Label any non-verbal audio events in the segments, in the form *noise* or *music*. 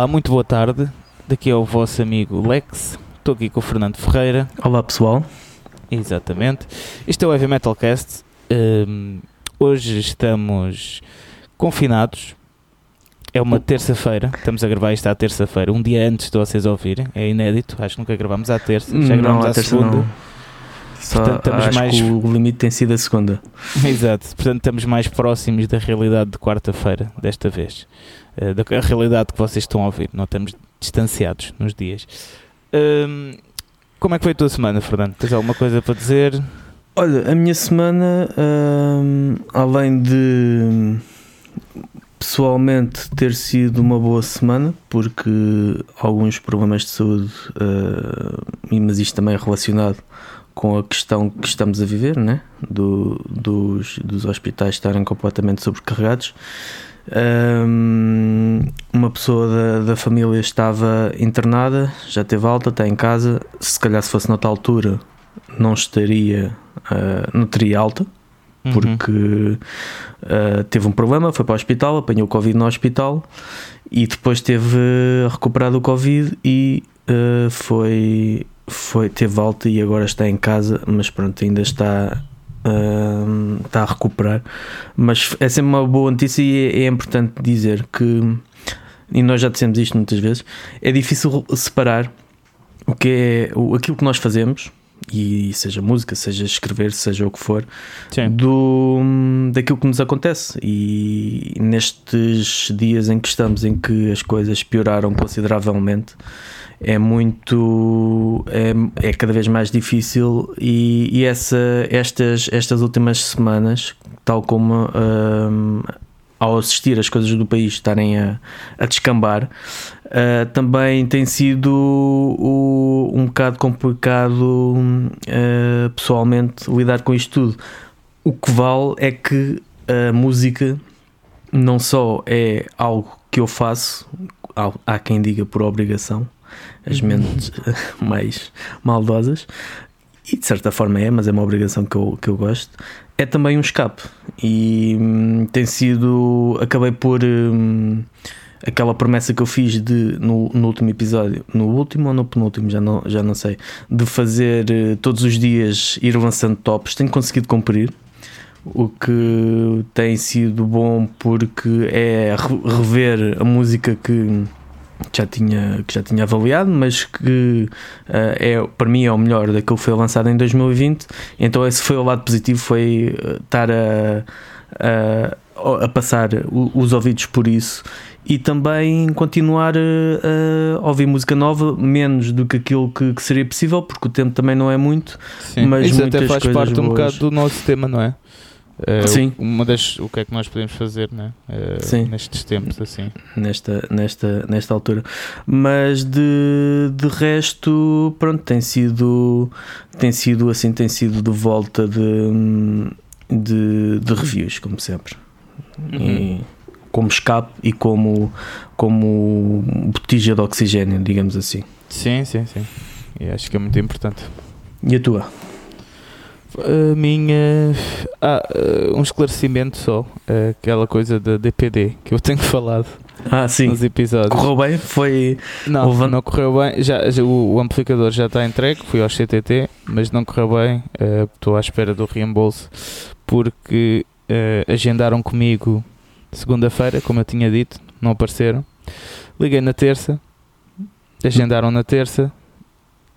Olá, muito boa tarde. Daqui é o vosso amigo Lex. Estou aqui com o Fernando Ferreira. Olá pessoal. Exatamente. Isto é o Heavy Metal Cast. Um, hoje estamos confinados. É uma terça-feira. Estamos a gravar isto à terça-feira, um dia antes de vocês ouvirem. É inédito. Acho que nunca gravámos à terça. Já gravámos não, à segunda. Não. Só Portanto, estamos mais- que o limite tem sido a segunda. *laughs* Exato, portanto estamos mais próximos da realidade de quarta-feira, desta vez. Eh, da realidade que vocês estão a ouvir, não estamos distanciados nos dias. Como é que foi a tua semana, Fernando? Tens alguma coisa para dizer? Olha, a minha semana, além de pessoalmente ter sido uma boa semana, porque alguns problemas de saúde, hum, mas isto também é relacionado com a questão que estamos a viver, né? Do, dos, dos hospitais estarem completamente sobrecarregados. Hum, uma pessoa da, da família estava internada, já teve alta, está em casa. Se calhar, se fosse noutra altura, não estaria, ah, não teria alta, Uhum. porque ah, teve um problema, foi para o hospital, apanhou o Covid no hospital e depois teve ah, recuperado o Covid e ah, foi, foi, teve alta e agora está em casa, mas pronto, ainda está. Ah, está a recuperar, mas é sempre uma boa notícia e é, é importante dizer que, e nós já dissemos isto muitas vezes, é difícil separar o que é aquilo que nós fazemos, e seja música, seja escrever, seja o que for, Sim. do, daquilo que nos acontece. E nestes dias em que estamos, em que as coisas pioraram consideravelmente, é muito. é, é cada vez mais difícil. E, e essa, estas, estas últimas semanas, tal como. hum, ao assistir as coisas do país estarem a, a descambar, uh, também tem sido o- um bocado complicado uh, pessoalmente lidar com isto tudo. O que vale é que a música não só é algo que eu faço, há- quem diga por obrigação, as mentes *laughs* mais maldosas, e de certa forma é, mas é uma obrigação que eu, que eu gosto, é também um escape. E hum, tem sido. Acabei por. hum, aquela promessa que eu fiz de, no, no último episódio, no último ou no penúltimo, já não, já não sei, de fazer eh, todos os dias ir lançando tops, tenho conseguido cumprir. O que tem sido bom porque é re- rever a música que já tinha, que já tinha avaliado, mas que eh, é, para mim é o melhor daquilo que foi lançado em 2020. Então, esse foi o lado positivo: foi eh, estar a, a, a passar os ouvidos por isso e também continuar eh, a, ouvir música nova, menos do que aquilo que, que seria possível, porque o tempo também não é muito. Sim. Mas Isso até faz parte um boas. bocado do nosso tema, não é? Eh, Sim. o- Uma das, o que é que nós podemos fazer, né? Sim. Nestes tempos, assim. nesta, nesta, nesta altura. Mas de, de resto, pronto, tem sido, tem sido assim, tem sido de volta de, de, de reviews, como sempre. E como escape e como, como botija de oxigênio, digamos assim. Sim, sim, sim. E acho que é muito importante. E a tua? A minha. Ah, eh, um esclarecimento só. Aquela coisa da DPD que eu tenho *laughs* falado Ah, sim. nos episódios. Correu bem? Foi. Não, houve- não correu bem. Já, já- o, amplificador já está entregue, fui ao CTT, mas não correu bem. eh, Estou à espera do reembolso porque eh, agendaram comigo segunda-feira, como eu tinha dito, não apareceram. Liguei na terça, agendaram na terça,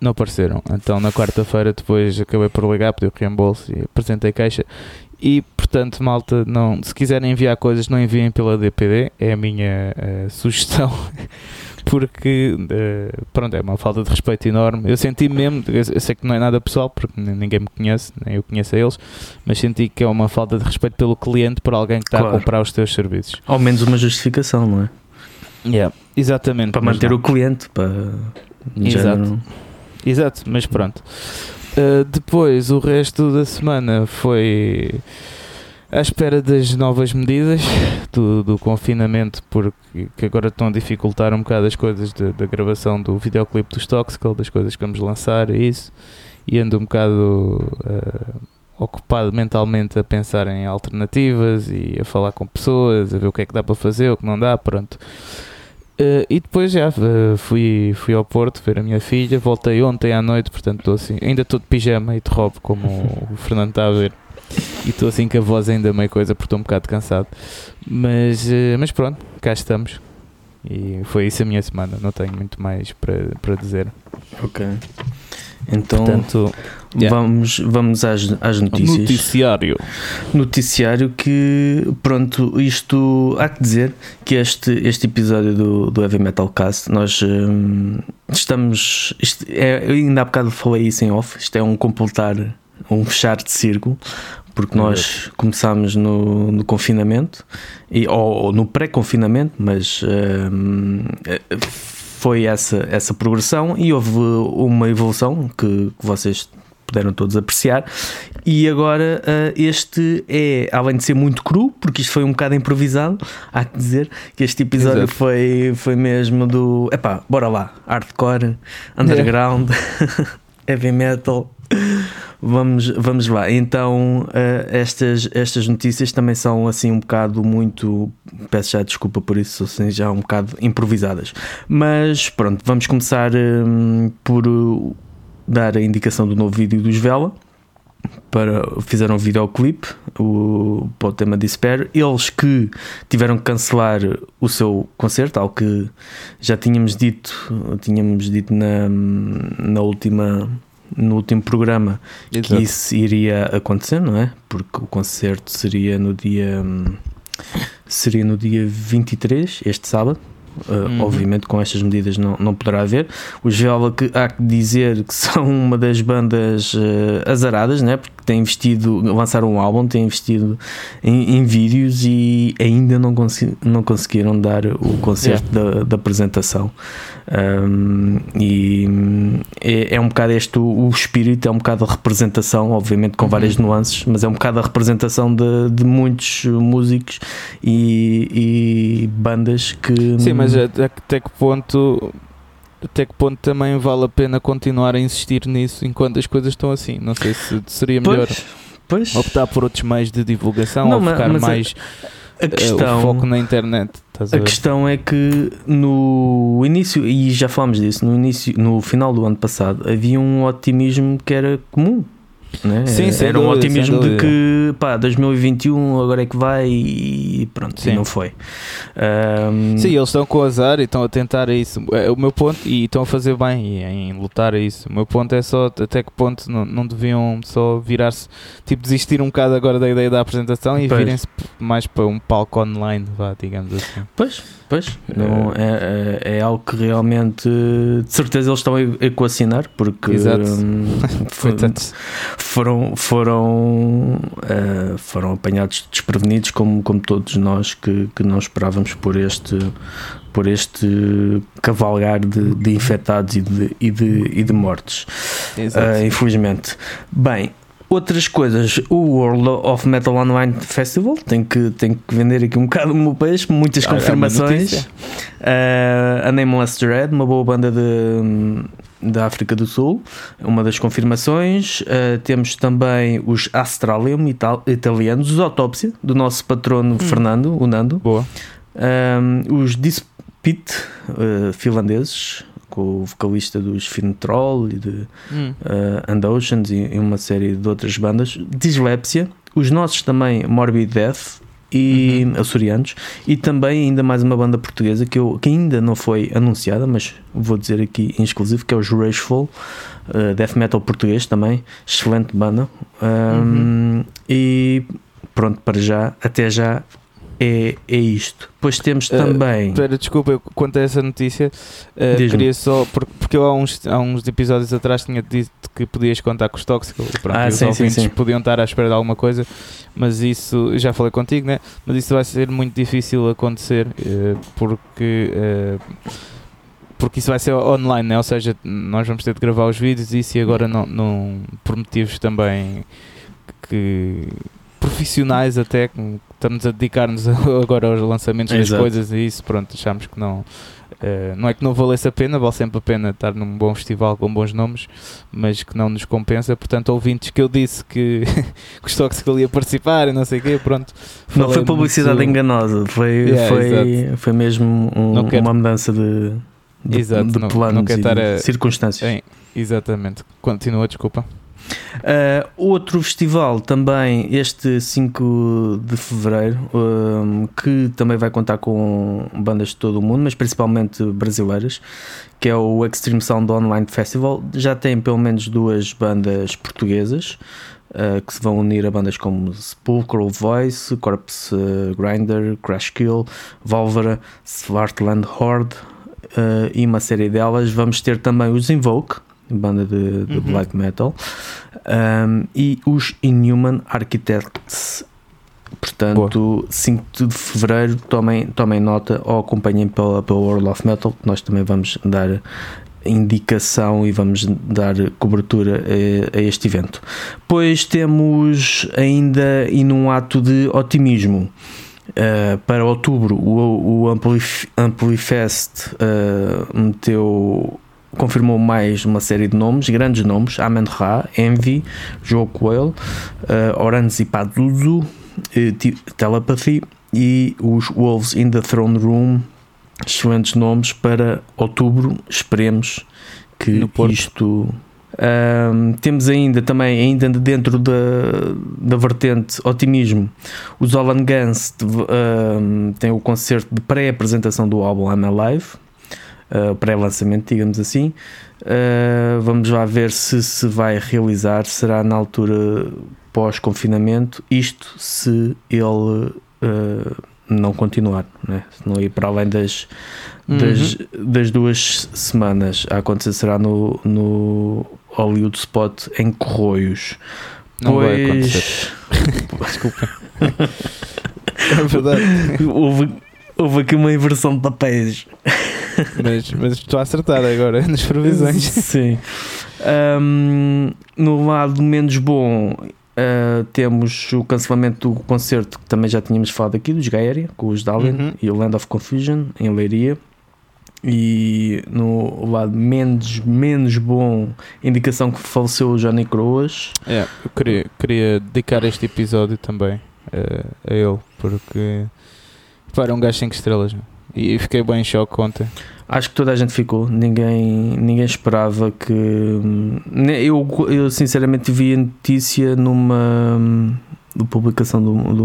não apareceram. Então na quarta-feira depois acabei por ligar, pedi o reembolso e apresentei queixa. E portanto, malta, não, se quiserem enviar coisas, não enviem pela DPD, é a minha eh, sugestão. *laughs* Porque eh, pronto, é uma falta de respeito enorme. Eu senti mesmo, eu sei que não é nada pessoal, porque ninguém me conhece, nem eu conheço a eles, mas senti que é uma falta de respeito pelo cliente por alguém que está Claro. a comprar os teus serviços. Ao menos uma justificação, não é? Exatamente. Para manter não. o cliente, para. Exato. Exato, mas pronto. Uh, depois, o resto da semana foi à espera das novas medidas do, do confinamento, porque que agora estão a dificultar um bocado as coisas da gravação do videoclipe dos Toxical, das coisas que vamos lançar e isso, e ando um bocado uh, ocupado mentalmente a pensar em alternativas e a falar com pessoas, a ver o que é que dá para fazer, o que não dá, pronto. Uh, e depois já uh, fui, fui ao Porto ver a minha filha, voltei ontem à noite, portanto assim, ainda estou de pijama e de roupa, como o Fernando está a ver. E estou assim com a voz ainda meio coisa porque estou um bocado cansado. Mas, uh, mas pronto, cá estamos. E foi isso a minha semana, não tenho muito mais para, para dizer. Ok. Então Portanto, yeah. vamos, vamos às, às notícias. Noticiário. Noticiário que, pronto, isto há que dizer que este, este episódio do, do Heavy Metal Cast, nós hum, estamos. Isto é, eu ainda há bocado falei isso em off, isto é um completar, um fechar de círculo, porque nós começámos no, no confinamento, e, ou, ou no pré-confinamento, mas. Hum, foi essa, essa progressão e houve uma evolução que, que vocês puderam todos apreciar. E agora uh, este é, além de ser muito cru, porque isto foi um bocado improvisado, há que dizer que este episódio foi, foi mesmo do epá, bora lá, hardcore, underground, *laughs* heavy metal. Vamos, vamos lá. Então, uh, estas, estas notícias também são assim um bocado muito. Peço já desculpa por isso, assim, já um bocado improvisadas. Mas pronto, vamos começar um, por uh, dar a indicação do novo vídeo dos Vela. Para, fizeram um videoclipe o, para o tema Despair. Eles que tiveram que cancelar o seu concerto, algo que já tínhamos dito, tínhamos dito na, na última no último programa Exato. que isso iria acontecer, não é? Porque o concerto seria no dia seria no dia 23, este sábado. Uh, uhum. Obviamente, com estas medidas não, não poderá haver. Os Viola, que há que dizer que *laughs* são uma das bandas uh, azaradas, né? porque têm investido, lançaram um álbum, têm investido em, em vídeos e ainda não, consegui, não conseguiram dar o concerto yeah. da, da, apresentação. Um, e é, é, um bocado este o, o, espírito, é um bocado a representação, obviamente com várias uhum. nuances, mas é um bocado a representação de, de muitos músicos e, e bandas que. Sim, mas até que ponto até que ponto também vale a pena continuar a insistir nisso enquanto as coisas estão assim? Não sei se seria melhor pois, pois. optar por outros meios de divulgação não, ou ficar mais a, a questão, uh, foco na internet. a, a questão é que no início, e já falámos disso, no início, no final do ano passado, havia um otimismo que era comum né? Sim, Era um otimismo de que pá, 2021 agora é que vai e pronto, sim. e não foi. Um... Sim, eles estão com azar e estão a tentar isso. É, o meu ponto, e estão a fazer bem em lutar a isso. O meu ponto é só até que ponto não, não deviam só virar-se, tipo, desistir um bocado agora da ideia da apresentação e virem-se mais para um palco online, vá, digamos assim. Pois, pois, não, é, é, é algo que realmente de certeza eles estão a equacionar porque Exato. *laughs* Um, foi, foram, foram, uh, foram apanhados desprevenidos, como, como todos nós que, que não esperávamos por este, por este cavalgar de, de infectados e de, e de, e de mortes, uh, infelizmente. Bem, Outras coisas, o World of Metal Online Festival tem que, tem que vender aqui um bocado o meu peixe, muitas confirmações. É uh, a Nameless Dread, uma boa banda de, da África do Sul, uma das confirmações. Uh, temos também os Astralium ital italianos, os Autópsia, do nosso patrono hum. Fernando, o Nando. Boa. Um, os Dispit, uh, finlandeses, com o vocalista dos Troll e de hum. uh, And Oceans e, e, uma série de outras bandas. Dislépsia, os nossos também Morbid Death, e uhum. açorianos e também ainda mais uma banda portuguesa que, eu, que ainda não foi anunciada, mas vou dizer aqui em exclusivo, que é os Rageful, uh, death metal português também, excelente banda. Um, uhum. E pronto, para já, até já é, é isto. Depois temos eh, também. Uh, espera, desculpa, eu, quanto a essa notícia, uh, queria só. Porque, porque eu há uns, há uns episódios atrás tinha dito que podias contar com os tóxicos. Pronto, ah, os sim, ouvintes sim, sim. podiam estar à espera de alguma coisa, mas isso. Já falei contigo, né? Mas isso vai ser muito difícil acontecer uh, porque. porque isso vai ser online, né? ou seja, nós vamos ter de gravar os vídeos e isso e agora não, não por motivos também que profissionais até que estamos a dedicar-nos *laughs* agora aos lançamentos das Exato. coisas e isso, pronto, achámos que não. eh, não é que não valesse a pena, vale sempre a pena estar num bom festival com bons nomes, mas que não nos compensa. Portanto, ouvintes que eu disse que, *laughs* que os Toxical ia participar e não sei o quê, pronto. Não foi publicidade muito- enganosa, foi, Yeah, foi, foi mesmo um- Não quero- uma mudança de, de, Exato, de não- planos não quero e estar a- circunstâncias. Sim, exatamente. Continua, desculpa. Uh, outro festival também, este 5 de fevereiro, que também vai contar com bandas de todo o mundo, mas principalmente brasileiras, que é o Extreme Sound Online Festival. Já tem pelo menos duas bandas portuguesas. uh, que se vão unir a bandas como Sepulchral Voice, Corpse Grinder, Crash Kill, Volvera, Svartland Horde uh, e uma série delas. Vamos ter também os Invoke, banda de, de Uhum. black metal, um, e os Inhuman Architects. Portanto, 5 de fevereiro, tomem, tomem nota ou acompanhem pela, pela World of Metal, que nós também vamos dar indicação e vamos dar cobertura a, a este evento. Pois temos ainda, e num ato de otimismo, Uh, para outubro, o, o Amplif Amplifest uh, meteu, confirmou mais uma série de nomes, grandes nomes: Amen Ra, Envy, Joe Coelho, uh, Oranzi Paduzu, Ti- Telepathy e os Wolves in the Throne Room. Excelentes nomes para outubro. Esperemos que isto. Ahm, temos ainda também, ainda dentro da, da vertente otimismo, os Olan Guns ahm, têm o concerto de pré-apresentação do álbum I'm Alive, ah, pré-lançamento, digamos assim. Ah, vamos lá ver se se vai realizar, será na altura pós-confinamento, isto se ele ah, não continuar, né? se não ir para além das, das, das duas semanas a acontecer será no, no Hollywood Spot em Corroios. Não vai acontecer. *laughs* Desculpa. é verdade. *laughs* houve, houve aqui uma inversão de papéis. Mas, mas estou a acertar agora *laughs* nas previsões. *laughs* Sim. Ahm, no lado menos bom, ah, temos o cancelamento do concerto que também já tínhamos falado aqui, dos Gaéria, com os Darwin Uhum. e o Land of Confusion em Leiria. E no lado menos, menos bom, indicação que faleceu o Johnny Croas. É, eu queria, queria dedicar este episódio também eh, a ele, porque pá, era um gajo 5 estrelas meu. E fiquei bem em choque ontem. Acho que toda a gente ficou, ninguém, ninguém esperava que. hum, Eu, eu sinceramente vi a notícia numa hum, publicação de uma, de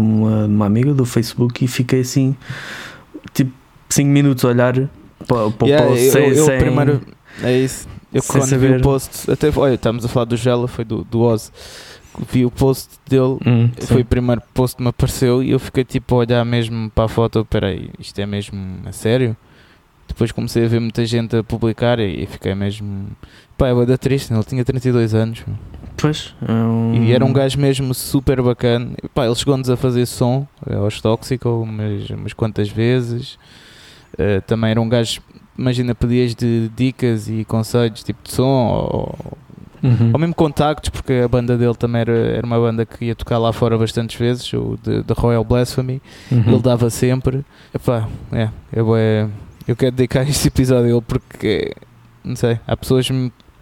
uma, amiga do Facebook e fiquei assim, tipo, 5 minutos a olhar para, para Yeah, o post eu, sem, eu sem- primeiro, é isso. Eu quando vi saber. o post, até olha, estamos a falar do Gela, foi do, do Oz. Vi o post dele, Hum, foi o primeiro post que me apareceu e eu fiquei tipo a olhar mesmo para a foto, peraí, isto é mesmo a sério? Depois comecei a ver muita gente a publicar e, e fiquei mesmo. Pá, é da triste, ele tinha 32 anos. Pois, é um- E era um gajo mesmo super bacana. E, Pá, ele chegou-nos a fazer som eh, aos Tóxico umas, umas quantas vezes. Eh, também era um gajo, imagina, pedias de dicas e conselhos tipo de som ou, Uhum. ou mesmo contactos, porque a banda dele também era, era uma banda que ia tocar lá fora bastantes vezes, o de Royal Blasphemy. Uhum. Ele dava sempre. Epá, é, eu, bué- eu quero dedicar *laughs* este episódio a ele porque, não sei, há pessoas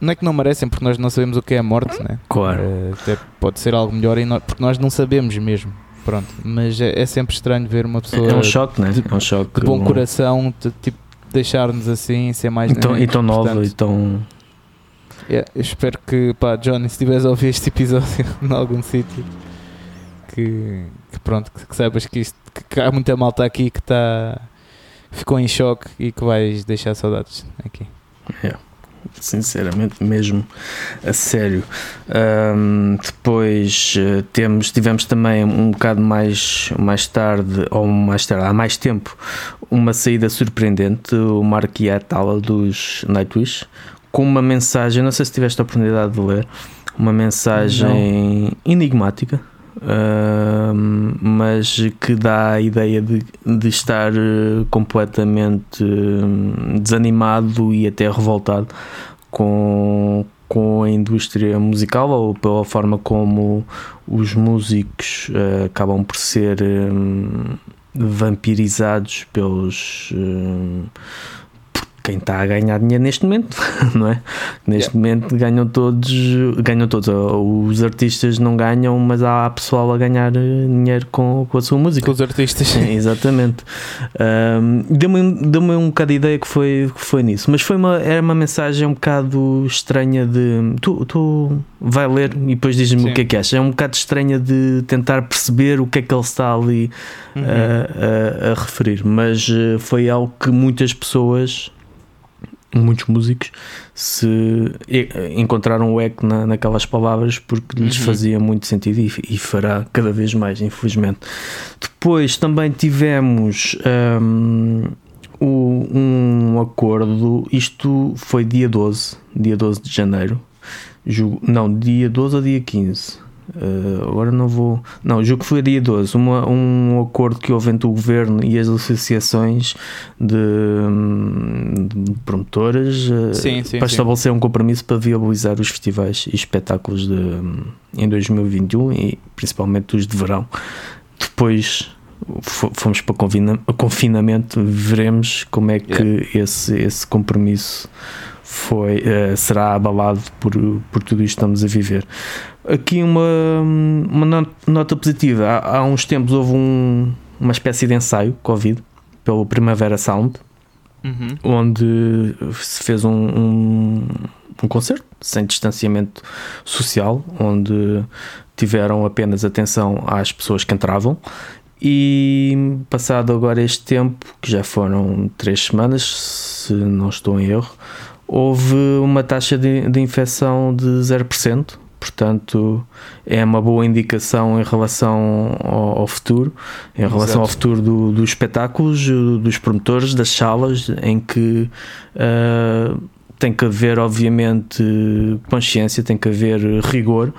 não é que não merecem porque nós não sabemos o que é a morte, né? Claro. Eh, até pode ser algo melhor e nó- porque nós não sabemos mesmo. Pronto, mas é, é sempre estranho ver uma pessoa É um choque, né? de- é um choque. de bom coração de, tipo, deixar-nos assim, ser mais E tão, e tão nova Portanto, e tão. Yeah, eu espero que, pá, Johnny, se estiveres a ouvir este episódio *laughs* em algum sítio, que, que pronto, que, que saibas que, isto, que, que há muita malta aqui que está ficou em choque e que vais deixar saudades aqui. sinceramente mesmo a sério Ahm, depois eh, temos tivemos também um bocado mais mais tarde ou mais tarde há mais tempo uma saída surpreendente o Mark dos Nightwish com uma mensagem não sei se tiveste a oportunidade de ler uma mensagem enigmática ahm, mas que dá a ideia de, de estar eh, completamente hum, desanimado e até revoltado com, com a indústria musical ou pela forma como os músicos uh, acabam por ser um, vampirizados pelos. Um, quem está a ganhar dinheiro neste momento, *laughs* não é? Neste yeah. momento ganham todos, ganham todos. Os artistas não ganham, mas há pessoal a ganhar eh, dinheiro com, com a sua música. Com os artistas. É, exatamente. Um, Deu-me deu um bocado de ideia que foi, que foi nisso, mas foi uma, era uma mensagem um bocado estranha de. Tu, tu vai ler e depois diz-me o que é que achas. É um bocado estranha de tentar perceber o que é que ele está ali uhum. a, a, a referir, mas eh, foi algo que muitas pessoas muitos músicos se encontraram o eco na, naquelas palavras porque lhes uhum. fazia muito sentido e, e, fará cada vez mais, infelizmente. Depois também tivemos um, um acordo, isto foi dia 12, dia 12 de janeiro, não, dia 12 a dia 15 Uh, agora não vou. Não, julgo que foi dia 12. Uma, um acordo que houve entre o governo e as associações de, de promotoras uh, sim, sim, para sim. estabelecer um compromisso para viabilizar os festivais e espetáculos de, em 2021 e principalmente os de verão. Depois fomos para confinamento, veremos como é que yeah. esse, esse compromisso foi, uh, será abalado por, por tudo isto que estamos a viver. Aqui uma, uma nota positiva. Há, há uns tempos houve um, uma espécie de ensaio Covid pelo Primavera Sound, uhum. onde se fez um, um, um concerto sem distanciamento social, onde tiveram apenas atenção às pessoas que entravam e passado agora este tempo, que já foram três semanas, se não estou em erro, houve uma taxa de, de infecção de 0%, portanto é uma boa indicação em relação ao, ao futuro, em relação Exato. ao futuro do, dos espetáculos, dos promotores, das salas, em que uh, tem que haver, obviamente, consciência, tem que haver rigor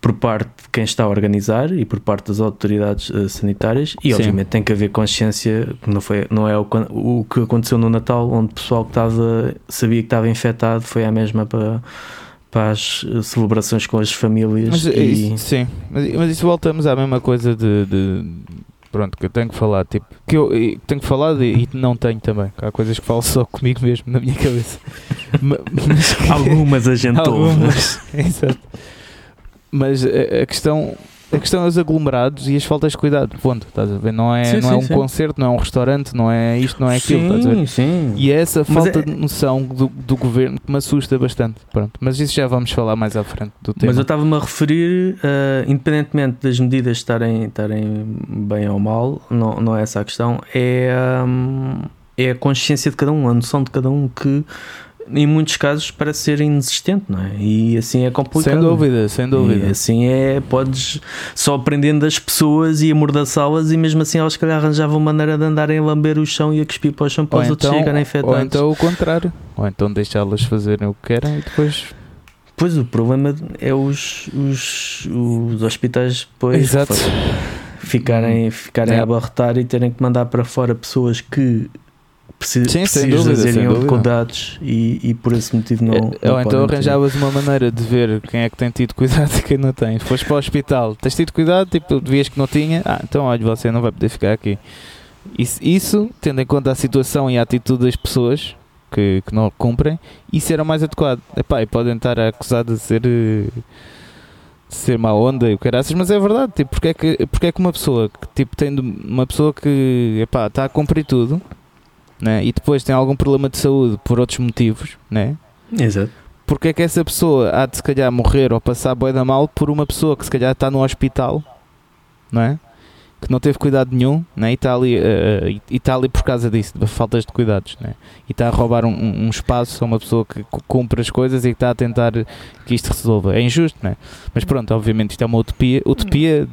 por parte quem está a organizar e por parte das autoridades uh, sanitárias e Sim. obviamente tem que haver consciência que não, foi, não é o, o que aconteceu no Natal onde o pessoal que estava sabia que estava infectado foi a mesma para para as eh, celebrações com as famílias. Mas, e... isso, sim, mas, mas, isso voltamos à mesma coisa de, de, Pronto, que eu tenho que falar, tipo, que eu tenho que falar e, e não tenho também. Há coisas que falo só comigo mesmo na minha cabeça. *laughs* mas, que, algumas a gente *laughs* algumas, *laughs* Exato. Mas a, a questão a questão é os aglomerados e as faltas de cuidado. Ponto, estás a ver? Não é, sim, não é sim, é um sim. concerto, não é um restaurante, não é isto, não é aquilo. Estás a ver? Sim. E é essa falta é... de noção do, do governo que me assusta bastante. Pronto, mas isso já vamos falar mais à frente do tema. Mas eu estava-me a referir, uh, independentemente das medidas estarem, estarem bem ou mal, não, não é essa a questão, é, um, é a consciência de cada um, a noção de cada um que em muitos casos parece ser inexistente, não é? E assim é complicado. Sem dúvida, sem dúvida. E assim é, podes só aprendendo das pessoas e amordaçá-las e mesmo assim elas, se calhar, arranjavam maneira de andarem a lamber o chão e a cuspir para o chão para ou os então, outros chegarem infectados. Ou então o contrário. Ou então deixá-las fazerem o que querem e depois. Pois o problema é os, os, os hospitais depois Exato. ficarem, ficarem é. a abarrotar e terem que mandar para fora pessoas que precis, Sim, precisas dúvida, com dados e, e por esse motivo não. É, não ou então arranjavas uma maneira de ver quem é que tem tido cuidado *laughs* e quem não tem. Foste para o hospital, tens tido cuidado, tipo, devias que não tinha, ah, então olha, você não vai poder ficar aqui. Isso, isso tendo em conta a situação e a atitude das pessoas que, que não cumprem, isso era o mais adequado. Epá, e podem estar acusados de ser. De ser má onda e o caraças, mas é verdade, tipo, porque é que, porque é que uma pessoa que tipo, tem uma pessoa que epá, está a cumprir tudo né? e depois tem algum problema de saúde por outros motivos, né? Exato. Porque é que essa pessoa há de se calhar morrer ou passar boi da mal por uma pessoa que se calhar está no hospital, não é? Que não teve cuidado nenhum né? e, está ali, uh, e está ali por causa disso, de faltas de cuidados, né? e está a roubar um, um, espaço a uma pessoa que cumpre as coisas e que está a tentar que isto resolva. É injusto, né? mas pronto, obviamente isto é uma utopia. Utopia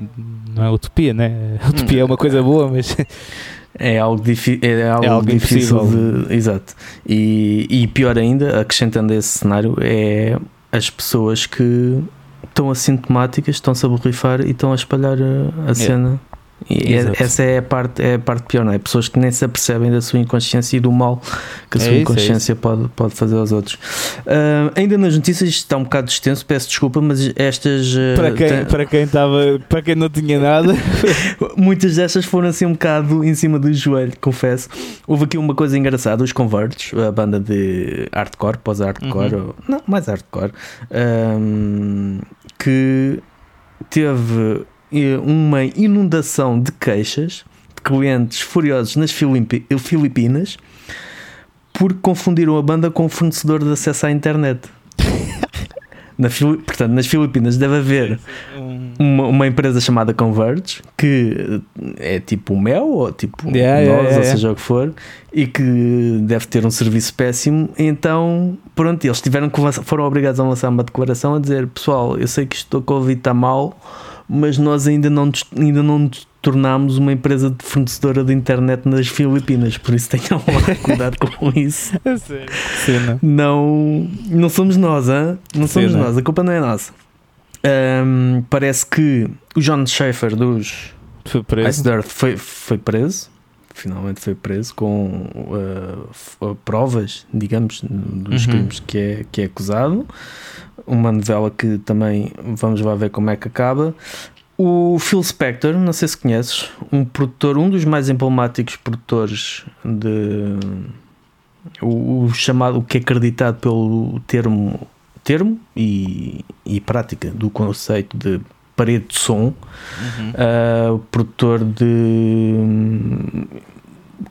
não é utopia, né? *laughs* Utopia é uma coisa boa, mas é algo, é algo, é algo difícil de. Exato. E, e pior ainda, acrescentando esse cenário, é as pessoas que estão assintomáticas, estão-se a borrifar e estão a espalhar a, a cena. E é, essa é a, parte, é a parte pior, não é? Pessoas que nem se apercebem da sua inconsciência e do mal que a é sua isso, é inconsciência é pode, pode fazer aos outros. Uh, ainda nas notícias, isto está um bocado extenso, peço desculpa, mas estas. Uh, para, quem, tem... para quem estava. Para quem não tinha nada. *laughs* muitas destas foram assim um bocado em cima do joelho, confesso. Houve aqui uma coisa engraçada: os Converts, a banda de hardcore, pós-hardcore, uhum. não, mais hardcore, um, que teve uma inundação de queixas de clientes furiosos nas Filipinas porque confundiram a banda com o fornecedor de acesso à internet. *laughs* Na, portanto, nas Filipinas deve haver uma, uma, empresa chamada Converge que é tipo o Mel ou tipo yeah, nós, yeah, yeah, ou seja o que for, e que deve ter um serviço péssimo. Então, pronto, eles tiveram que foram obrigados a lançar uma declaração a dizer: Pessoal, eu sei que isto do Covid está mal mas nós ainda não, ainda não nos tornámos uma empresa de fornecedora de internet nas Filipinas, por isso tenham lá *laughs* cuidado com isso. Cena. Não, não somos nós, hein? não somos Cena. nós, a culpa não é nossa. Um, parece que o John Schaefer dos foi preso. Ice Dirt foi, foi preso finalmente foi preso com uh, provas, digamos, dos uhum. crimes que é, que é acusado uma novela que também vamos lá ver como é que acaba. O Phil Spector, não sei se conheces, um produtor, um dos mais emblemáticos produtores de o, o chamado, o que é acreditado pelo termo, termo e, e prática do conceito de parede de som, uhum. uh, produtor de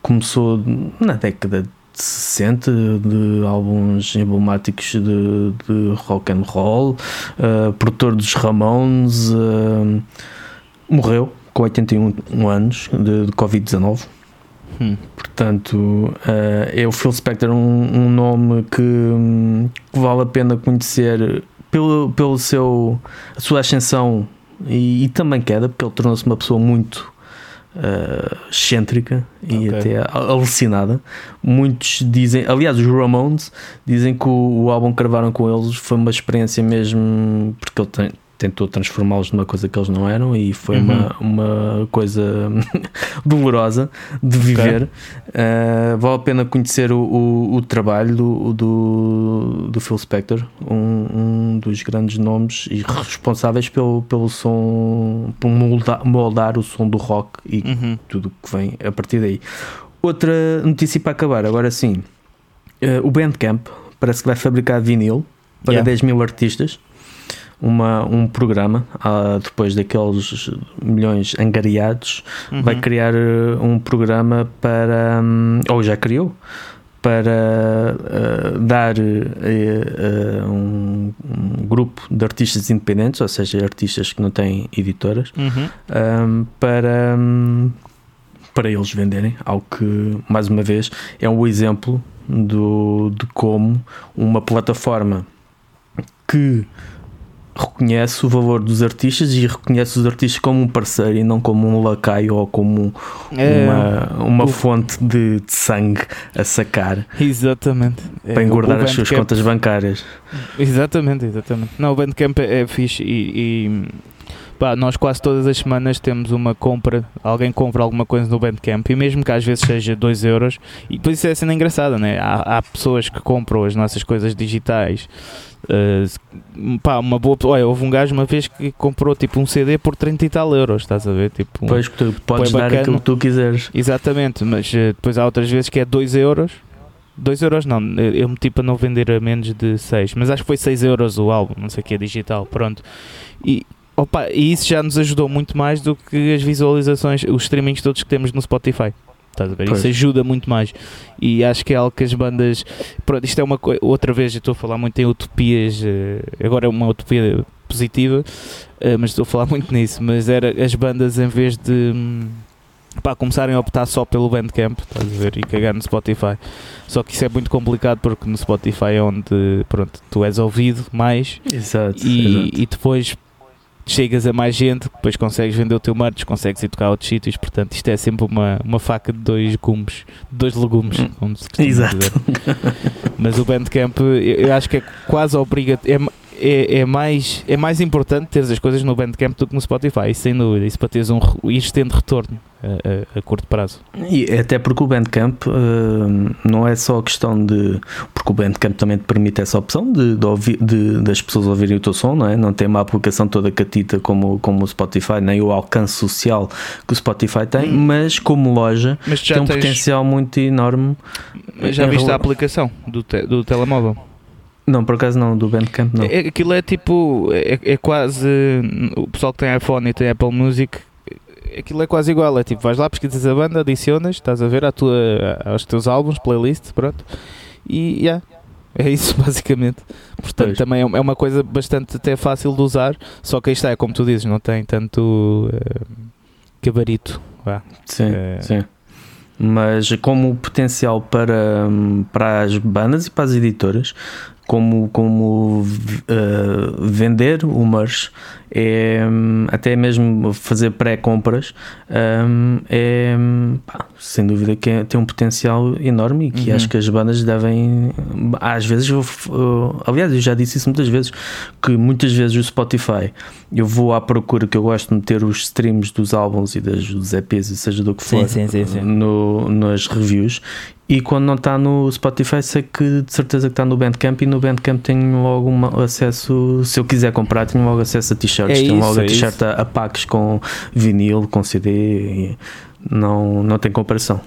começou na década 60 de álbuns emblemáticos de, de rock and roll, uh, produtor dos Ramones, uh, morreu com 81 anos de, de Covid-19. Hum. Portanto, uh, é o Phil Spector um, um nome que, que, vale a pena conhecer pelo, pelo seu, a sua ascensão e, e também queda, porque ele tornou-se uma pessoa muito uh, excêntrica e okay. até alucinada. Muitos dizem, aliás, os Ramones dizem que o, o álbum que gravaram com eles foi uma experiência mesmo, porque ele tem, tentou transformá-los numa coisa que eles não eram e foi uhum. uma, uma coisa *laughs* dolorosa de viver. Okay. Uh, vale a pena conhecer o, o, o trabalho do, do, do, Phil Spector, um, um, dos grandes nomes e responsáveis pelo, pelo som, por moldar, moldar o som do rock e uhum. tudo que vem a partir daí. Outra notícia para acabar, agora sim, uh, o Bandcamp parece que vai fabricar vinil para yeah. 10 mil artistas uma, um programa, uh, depois daqueles milhões angariados, uhum. vai criar uh, um programa para, um, ou já criou, para uh, dar uh, um, um, grupo de artistas independentes, ou seja, artistas que não têm editoras, uhum. um, para, hum, para eles venderem. Algo que, mais uma vez, é um exemplo do, de como uma plataforma que reconhece o valor dos artistas e reconhece os artistas como um parceiro e não como um lacaio ou como é, uma, uma o... fonte de, de, sangue a sacar. Exatamente. Para engordar as suas contas bancárias. Exatamente, exatamente. Não, o Bandcamp é, é fixe e, e pá, nós quase todas as semanas temos uma compra, alguém compra alguma coisa no Bandcamp e mesmo que às vezes seja 2 euros, e depois isso é sendo engraçado, né? Há, há pessoas que compram as nossas coisas digitais Uh, pá, uma boa. Olha, houve um gajo uma vez que comprou tipo um CD por 30 e tal euros, estás a ver? Tipo, pois que tu podes dar bacana. aquilo que tu quiseres. Exatamente, mas uh, depois há outras vezes que é 2 euros. 2 euros não, eu meti para não vender a menos de 6, mas acho que foi 6 euros o álbum, não sei o que é digital, pronto. E, opa, e isso já nos ajudou muito mais do que as visualizações, os streamings todos que temos no Spotify. Estás a ver? Isso ajuda muito mais. E acho que é algo que as bandas. Pronto, isto é uma coisa. Outra vez eu estou a falar muito em utopias. Uh, agora é uma utopia positiva, uh, mas estou a falar *laughs* muito nisso. Mas era as bandas em vez de. Um, pá, começarem a optar só pelo Bandcamp, estás a ver, e cagar no Spotify. Só que isso é muito complicado porque no Spotify é onde, pronto, tu és ouvido mais exato, e, exato. e depois chegas a mais gente, depois consegues vender o teu merch, consegues ir tocar a outros sítios, portanto isto é sempre uma, uma faca de dois gumes, de dois legumes, como se Exato. Dizer. *laughs* Mas o Bandcamp eu acho que é quase obrigatório, é, é, é, mais, é mais importante teres as coisas no Bandcamp do que no Spotify, sem dúvida. Isso para teres um tendo retorno a, a, a, curto prazo. E até porque o Bandcamp uh, não é só a questão de. Porque o Bandcamp também te permite essa opção de, de, ouvir, de das pessoas ouvirem o teu som, não é? Não tem uma aplicação toda catita como, como o Spotify, nem o alcance social que o Spotify tem, hum. mas como loja mas tem um tens... potencial muito enorme. Mas já viste a aplicação do, te, do telemóvel? Não, por acaso não, do Bandcamp não. É, aquilo é tipo, é, é, quase, o pessoal que tem iPhone e tem Apple Music, aquilo é quase igual, é tipo, vais lá, pesquisas a banda, adicionas, estás a ver a tua, aos teus álbuns, playlist, pronto, e yeah, é isso *laughs* basicamente. Portanto, pois. também é, é uma coisa bastante até fácil de usar, só que aí está, é como tu dizes, não tem tanto uh, gabarito. Vá. Sim, uh, sim mas como potencial para, para as bandas e para as editoras, como, como uh, vender merch, é, até mesmo fazer pré-compras, um, é, pá, sem dúvida que é, tem um potencial enorme e que uhum. acho que as bandas devem, às vezes, eu, aliás, eu já disse isso muitas vezes, que muitas vezes o Spotify eu vou à procura que eu gosto de meter os streams dos álbuns e das, dos EPs e seja do que for sim, sim, sim, no, nas reviews e quando não está no Spotify, sei que de certeza que está no Bandcamp e no Bandcamp tenho logo um acesso, se eu quiser comprar, tenho logo acesso a t-shirts, é isso, logo é a t-shirt a, a packs com vinil, com CD, não, não tem comparação.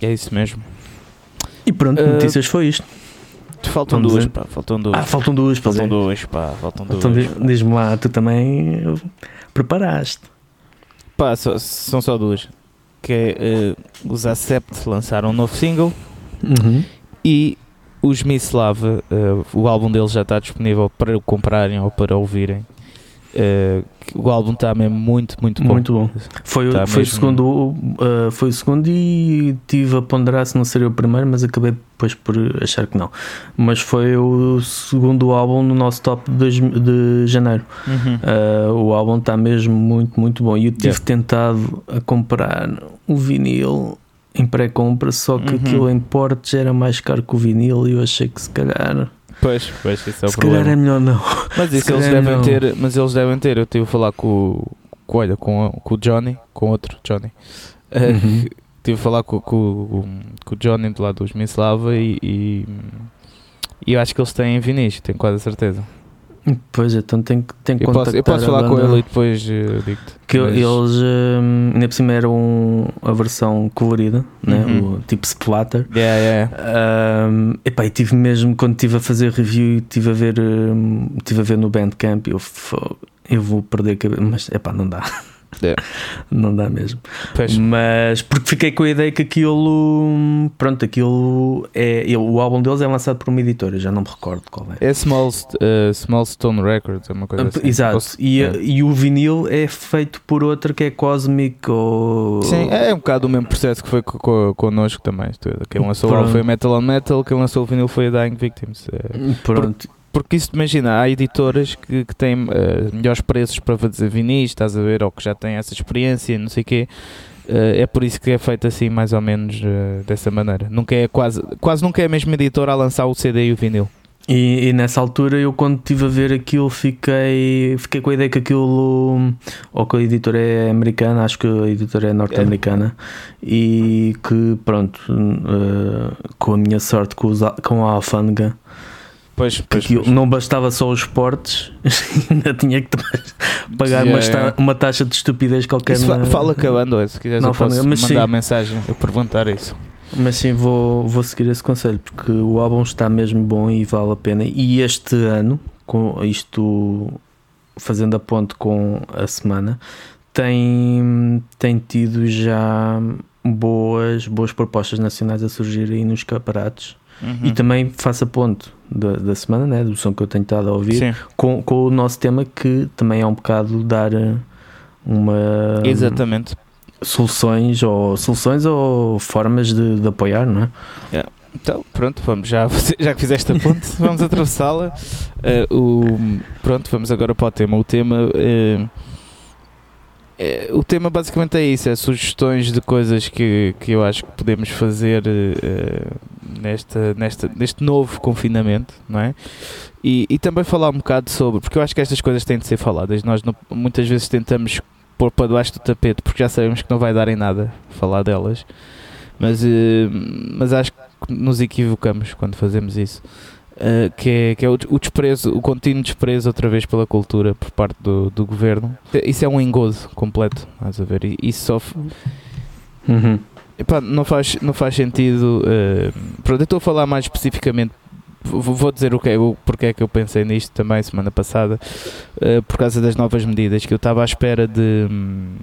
É isso mesmo. E pronto, uh, notícias foi isto. Faltam Vamos duas, pá, faltam duas. Ah, faltam duas, faltam duas, pá, faltam então duas. Então diz-me lá, tu também preparaste. Pá, só, são só duas que é uh, os Accept lançaram um novo single uhum. e os Mislav, uh, o álbum deles já está disponível para comprarem ou para ouvirem. Uh, o álbum está mesmo muito, muito bom. Muito bom. Foi, tá foi, mesmo... o segundo, uh, foi o segundo e tive a ponderar se não seria o primeiro, mas acabei depois por achar que não. Mas foi o segundo álbum no nosso top de, de janeiro. Uhum. Uh, o álbum está mesmo muito, muito bom. E eu tive yeah. tentado a comprar o vinil em pré-compra, só que uhum. aquilo em portes era mais caro que o vinil e eu achei que se calhar Pois, pois, isso é o Se problema. calhar é melhor não. Mas isso eles devem não. ter, mas eles devem ter. Eu estive a falar com, com, olha, com, com o Johnny, com outro Johnny. Eh, uhum. Estive a falar com, com, com o Johnny do lado dos Mislava e, e, e eu acho que eles têm vinis, tenho quase a certeza. Pois, então tem que tem eu posso, eu posso falar com ele e depois uh, digo-te. Que mas... eles, um, ainda por cima, eram a versão colorida, né? Uhum. o tipo splatter. Yeah, yeah. Um, epá, e tive mesmo, quando estive a fazer review e estive a ver, um, tive a ver no Bandcamp, eu, eu vou perder a cabeça, mas epá, não dá. *laughs* É. Não dá mesmo. Pois. Mas porque fiquei com a ideia que aquilo. Pronto, aquilo é. O álbum deles é lançado por uma editora, já não me recordo qual é. É Small, uh, Small Stone Records, é uma coisa assim. Exato. E, é. e o vinil é feito por outra que é Cosmic ou. Sim, é um bocado o mesmo processo que foi connosco também. Quem lançou o álbum foi Metal on Metal, quem lançou o vinil foi a Dying Victims. É. Pronto. Por, porque isso, imagina, há editoras que, que têm uh, melhores preços para fazer vinis, estás a ver, ou que já têm essa experiência, não sei o quê. Uh, é por isso que é feito assim, mais ou menos uh, dessa maneira. Nunca é quase, quase nunca é a mesma editora a lançar o CD e o vinil. E, e, nessa altura eu quando estive a ver aquilo fiquei, fiquei com a ideia que aquilo ou que a editora é americana, acho que a editora é norte-americana é. e que pronto, uh, com a minha sorte com, os, com a alfândega Pois, pois, pois. não bastava só os esportes, *laughs* ainda tinha que *laughs* pagar yeah, uma, yeah. uma, taxa de estupidez qualquer. Isso na, fala acabando, se quiseres não, eu posso mas mandar sim. mensagem a perguntar isso. Mas sim, vou, vou seguir esse conselho porque o álbum está mesmo bom e vale a pena. E este ano, com isto fazendo a ponte com a semana, tem, tem tido já boas, boas propostas nacionais a surgir aí nos caparatos Uhum. E também faço a ponto da, da semana, né, do som que eu tenho estado a ouvir, com, com o nosso tema que também é um bocado dar eh, uma. Exatamente. Soluções ou, soluções ou formas de, de apoiar, não é? Yeah. Então, pronto, vamos, já, *laughs* já que fizeste a ponte, vamos atravessá-la. Uh, o, pronto, vamos agora para o tema. O tema uh, é, o tema basicamente é isso, é sugestões de coisas que, que eu acho que podemos fazer uh, nesta, nesta, neste novo confinamento, não é? E, e também falar um bocado sobre, porque eu acho que estas coisas têm de ser faladas, nós não, muitas vezes tentamos pôr para debaixo do tapete porque já sabemos que não vai dar em nada falar delas, mas, uh, mas acho que nos equivocamos quando fazemos isso. Uh, que é, que é o, o, desprezo, o contínuo desprezo outra vez pela cultura por parte do, do governo. Isso é um engodo completo, estás a ver? E isso só. Uhum. Epá, não, faz, não faz sentido. Uh, pronto, eu estou a falar mais especificamente. Vou dizer o que é, o, porque é que eu pensei nisto também semana passada, uh, por causa das novas medidas que eu estava à espera de. Eh,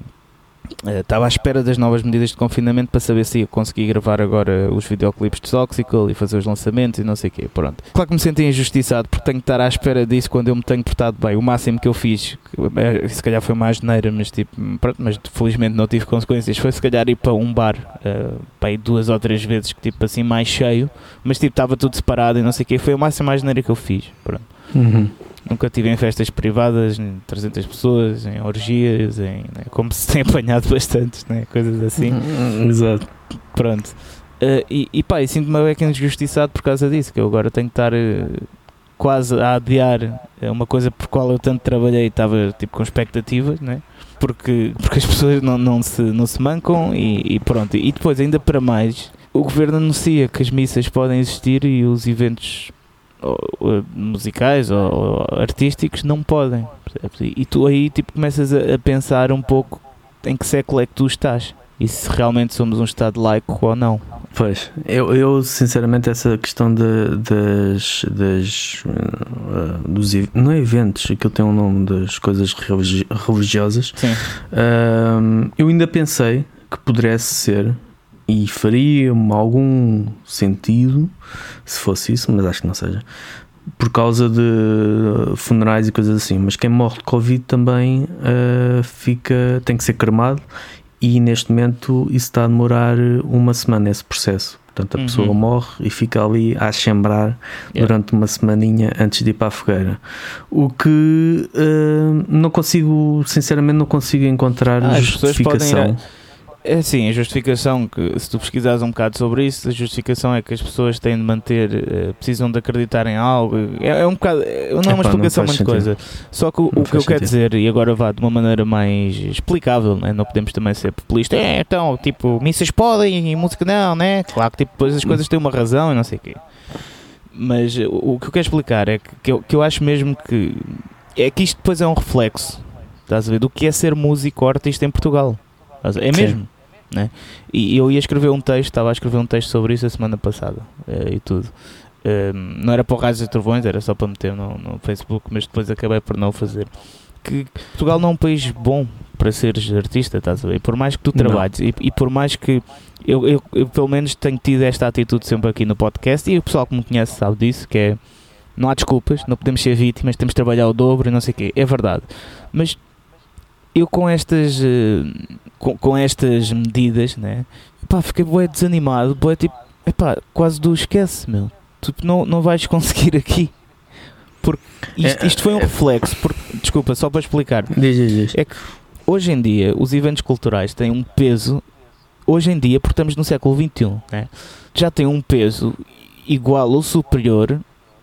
estava à espera das novas medidas de confinamento para saber se ia conseguir gravar agora os videoclipes de Toxical e fazer os lançamentos e não sei o quê. Pronto. Claro que me senti injustiçado porque tenho que estar à espera disso quando eu me tenho portado bem. O máximo que eu fiz, eh, se calhar foi mais geneira, mas tipo, pronto, mas felizmente não tive consequências. Foi se calhar ir para um bar, uh, para duas ou três vezes, tipo assim, mais cheio, mas tipo, estava tudo separado e não sei o quê. Foi o máximo mais geneira que eu fiz. Pronto. Uhum. Nunca tive em festas privadas, 300 pessoas, em orgias, em, né, como se *laughs* tem apanhado bastantes, né, coisas assim. Uhum, exato. Pronto. Uh, e, e pá, sinto-me bem que injustiçado por causa disso, que eu agora tenho que estar uh, quase a adiar uma coisa por qual eu tanto trabalhei e estava tipo com expectativas, né? porque, porque as pessoas não, não, se, não se mancam e, e pronto. E depois, ainda para mais, o governo anuncia que as missas podem existir e os eventos ou, musicais ou, ou, artísticos não podem. E tu aí tipo, começas a, a, pensar um pouco em que século é que tu estás e se realmente somos um Estado laico ou não. Pois, eu, eu sinceramente essa questão de, das, das uh, dos não é eventos, aquilo tem um nome das coisas religiosas. Sim. Uh, eu ainda pensei que pudesse ser e faria-me algum sentido se fosse isso, mas acho que não seja. Por causa de funerais e coisas assim. Mas quem morre de Covid também uh, fica, tem que ser cremado e neste momento isso está a demorar uma semana esse processo. Portanto, a uhum. pessoa morre e fica ali a assembrar yeah. durante uma semaninha antes de ir para a fogueira. O que uh, não consigo, sinceramente, não consigo encontrar ah, justificação. É sim, a justificação que se tu pesquisares um bocado sobre isso, a justificação é que as pessoas têm de manter, uh, precisam de acreditar em algo. É, é um bocado, é, não é uma explicação muita coisa. Só que o, o que eu quero dizer, e agora vá de uma maneira mais explicável, né? não podemos também ser populista. É, então, tipo, missas podem e música não, né? Claro que tipo, depois as coisas têm uma razão e não sei o quê. Mas o, o que eu quero explicar é que, que, eu, que eu acho mesmo que é que isto depois é um reflexo, estás a ver, do que é ser músico ou artista em Portugal. É mesmo. Né? E eu ia escrever um texto, estava a escrever um texto sobre isso a semana passada uh, e tudo. Uh, não era para o Raios e Trovões, era só para meter no, no, Facebook, mas depois acabei por não o fazer. Que Portugal não é um país bom para seres artista, estás a ver? Por mais que tu trabalhes e, e, por mais que eu, eu, eu, pelo menos tenho tido esta atitude sempre aqui no podcast e o pessoal que me conhece sabe disso, que é não há desculpas, não podemos ser vítimas, temos de trabalhar o dobro e não sei o quê. É verdade. Mas eu com estas uh, com, com, estas medidas, né? Pá, fiquei bué desanimado, bué tipo, epá, quase do esquece, meu. Tu não, não vais conseguir aqui. Porque isto, é, isto foi um é, reflexo, porque, desculpa, só para explicar. Diz, diz, diz. É que hoje em dia os eventos culturais têm um peso, hoje em dia, porque estamos no século XXI, né? já tem um peso igual ou superior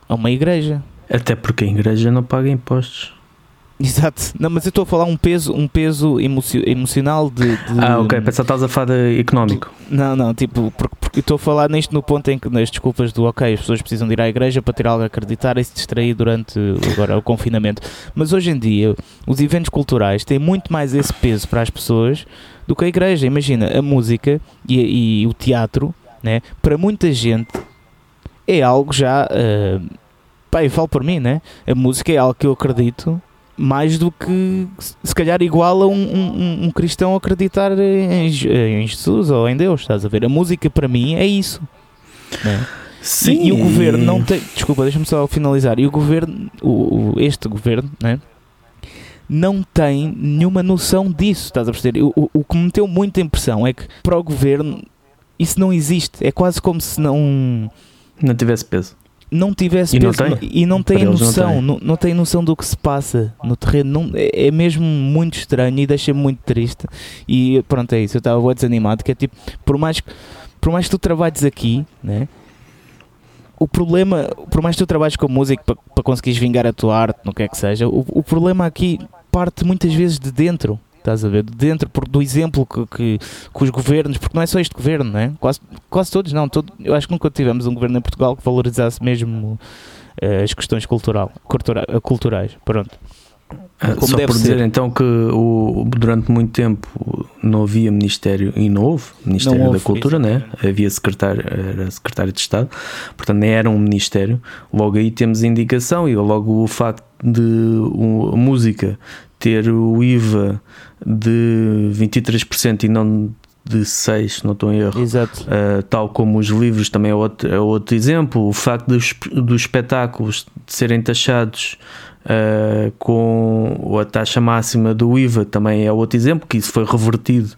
a uma igreja. Até porque a igreja não paga impostos. *laughs* Exato, não, mas eu estou a falar um peso, um peso emocio, emocional de, de, Ah, ok, pensar estás a falar económico. Não, não, tipo, porque, porque estou a falar nisto no ponto em que nas desculpas do ok, as pessoas precisam de ir à igreja para ter algo a acreditar e se distrair durante agora o confinamento. Mas hoje em dia, os eventos culturais têm muito mais esse peso para as pessoas do que a igreja. Imagina, a música e, e o teatro, né, para muita gente é algo já. Uh, pá, eu falo por mim, né? A música é algo que eu acredito mais do que se calhar igual a um, um, um cristão acreditar em, em, Jesus ou em Deus, estás a ver? A música para mim é isso. Né? Sim. E, e, o governo não tem. Desculpa, deixa-me só finalizar. E o governo, o, o, este governo, né? não tem nenhuma noção disso, estás a perceber? O, o, o que me deu muita impressão é que para o governo isso não existe. É quase como se não. Não tivesse peso. Não tivesse E não peso tem. e não tem eles não noção, tem. não, não tem noção do que se passa no terreno, não, é, é mesmo muito estranho e deixa-me muito triste. E pronto, é isso, eu estava desanimado, que é tipo, por mais, que- por mais que tu trabalhes aqui, né? O problema, por mais que tu trabalhes com música para, para conseguires vingar a tua arte, no que é que seja, o, o problema aqui parte muitas vezes de dentro. Estás a ver? De dentro, por, do exemplo que, que, que os governos, porque não é só este governo, não é? Quase, quase todos, não. Todo, eu acho que nunca tivemos um governo em Portugal que valorizasse mesmo eh, as questões cultural, cultura, culturais. Pronto. Ah, Como Só por dizer ser. então que o, durante muito tempo não havia Ministério e não houve Ministério Não houve, da Cultura, né? havia secretário, era secretário de Estado, portanto nem era um Ministério. Logo aí temos indicação e logo o facto de a música ter o IVA de 23% e não de 6%, se não estou em erro. Exato. Uh, tal como os livros também é outro, é outro exemplo. O facto dos, dos espetáculos serem taxados uh, com a taxa máxima do IVA também é outro exemplo, que isso foi revertido.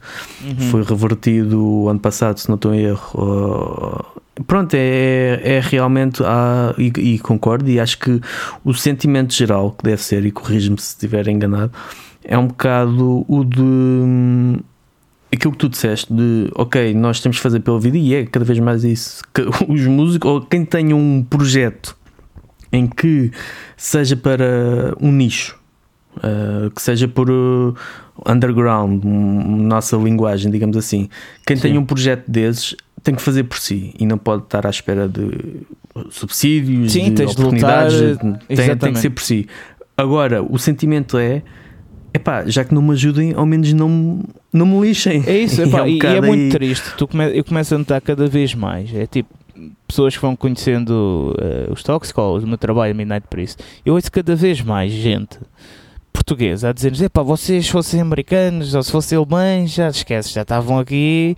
Uhum. Foi revertido ano passado, se não estou em erro. Uh, Pronto, é, é realmente. há- e, e concordo, e acho que o sentimento geral que deve ser, e corrijo-me se estiver enganado, é um bocado o de hum, aquilo que tu disseste de ok, nós temos que fazer pela vida e é cada vez mais isso. Que os músicos, ou quem tenha um projeto em que seja para um nicho, uh, que seja por uh, underground, um, nossa linguagem, digamos assim, quem Sim. tenha um projeto desses tem que fazer por si e não pode estar à espera de subsídios, Sim, de tens de oportunidades, lutar, tem, tem que ser por si. Agora, o sentimento é epá, já que não me ajudem, ao menos não, me- não me lixem. É isso, *laughs* E epá, um e, é muito aí- triste. Tu come, eu começo a notar cada vez mais. É tipo, pessoas que vão conhecendo eh, os Toxicals, o meu trabalho, Midnight Priest. Eu ouço cada vez mais gente portuguesa a dizer-nos: epá, vocês fossem americanos ou se fossem alemães, já esquece, já estavam aqui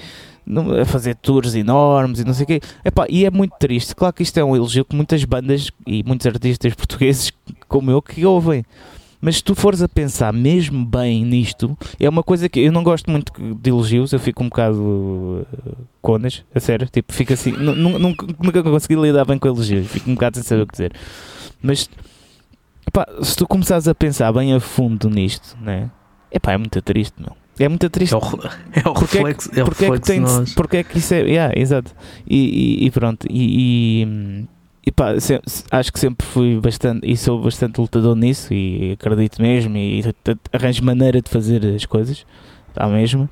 a fazer tours enormes e não sei o quê. Epá, e é muito triste. Claro que isto é um elogio que muitas bandas e muitos artistas portugueses, como eu, que ouvem. Mas se tu fores a pensar mesmo bem nisto, é uma coisa que eu não gosto muito de elogios, eu fico um bocado uh, conas, a sério, tipo, fico assim, nu- nu- nunca, nunca consegui lidar bem com elogios, fico um bocado sem saber o que dizer. Mas, epá, se tu começares a pensar bem a fundo nisto, né? Epá, é muito triste, meu. É muito triste. É o, *laughs* é o Porque é que- reflexo, é o porque é que reflexo tem nós. porque é que isso é. Yeah, exato. E, e- e pronto. E, e, e pá, se- acho que sempre fui bastante. E sou bastante lutador nisso. E acredito mesmo. E t- arranjo maneira de fazer as coisas. Está mesmo.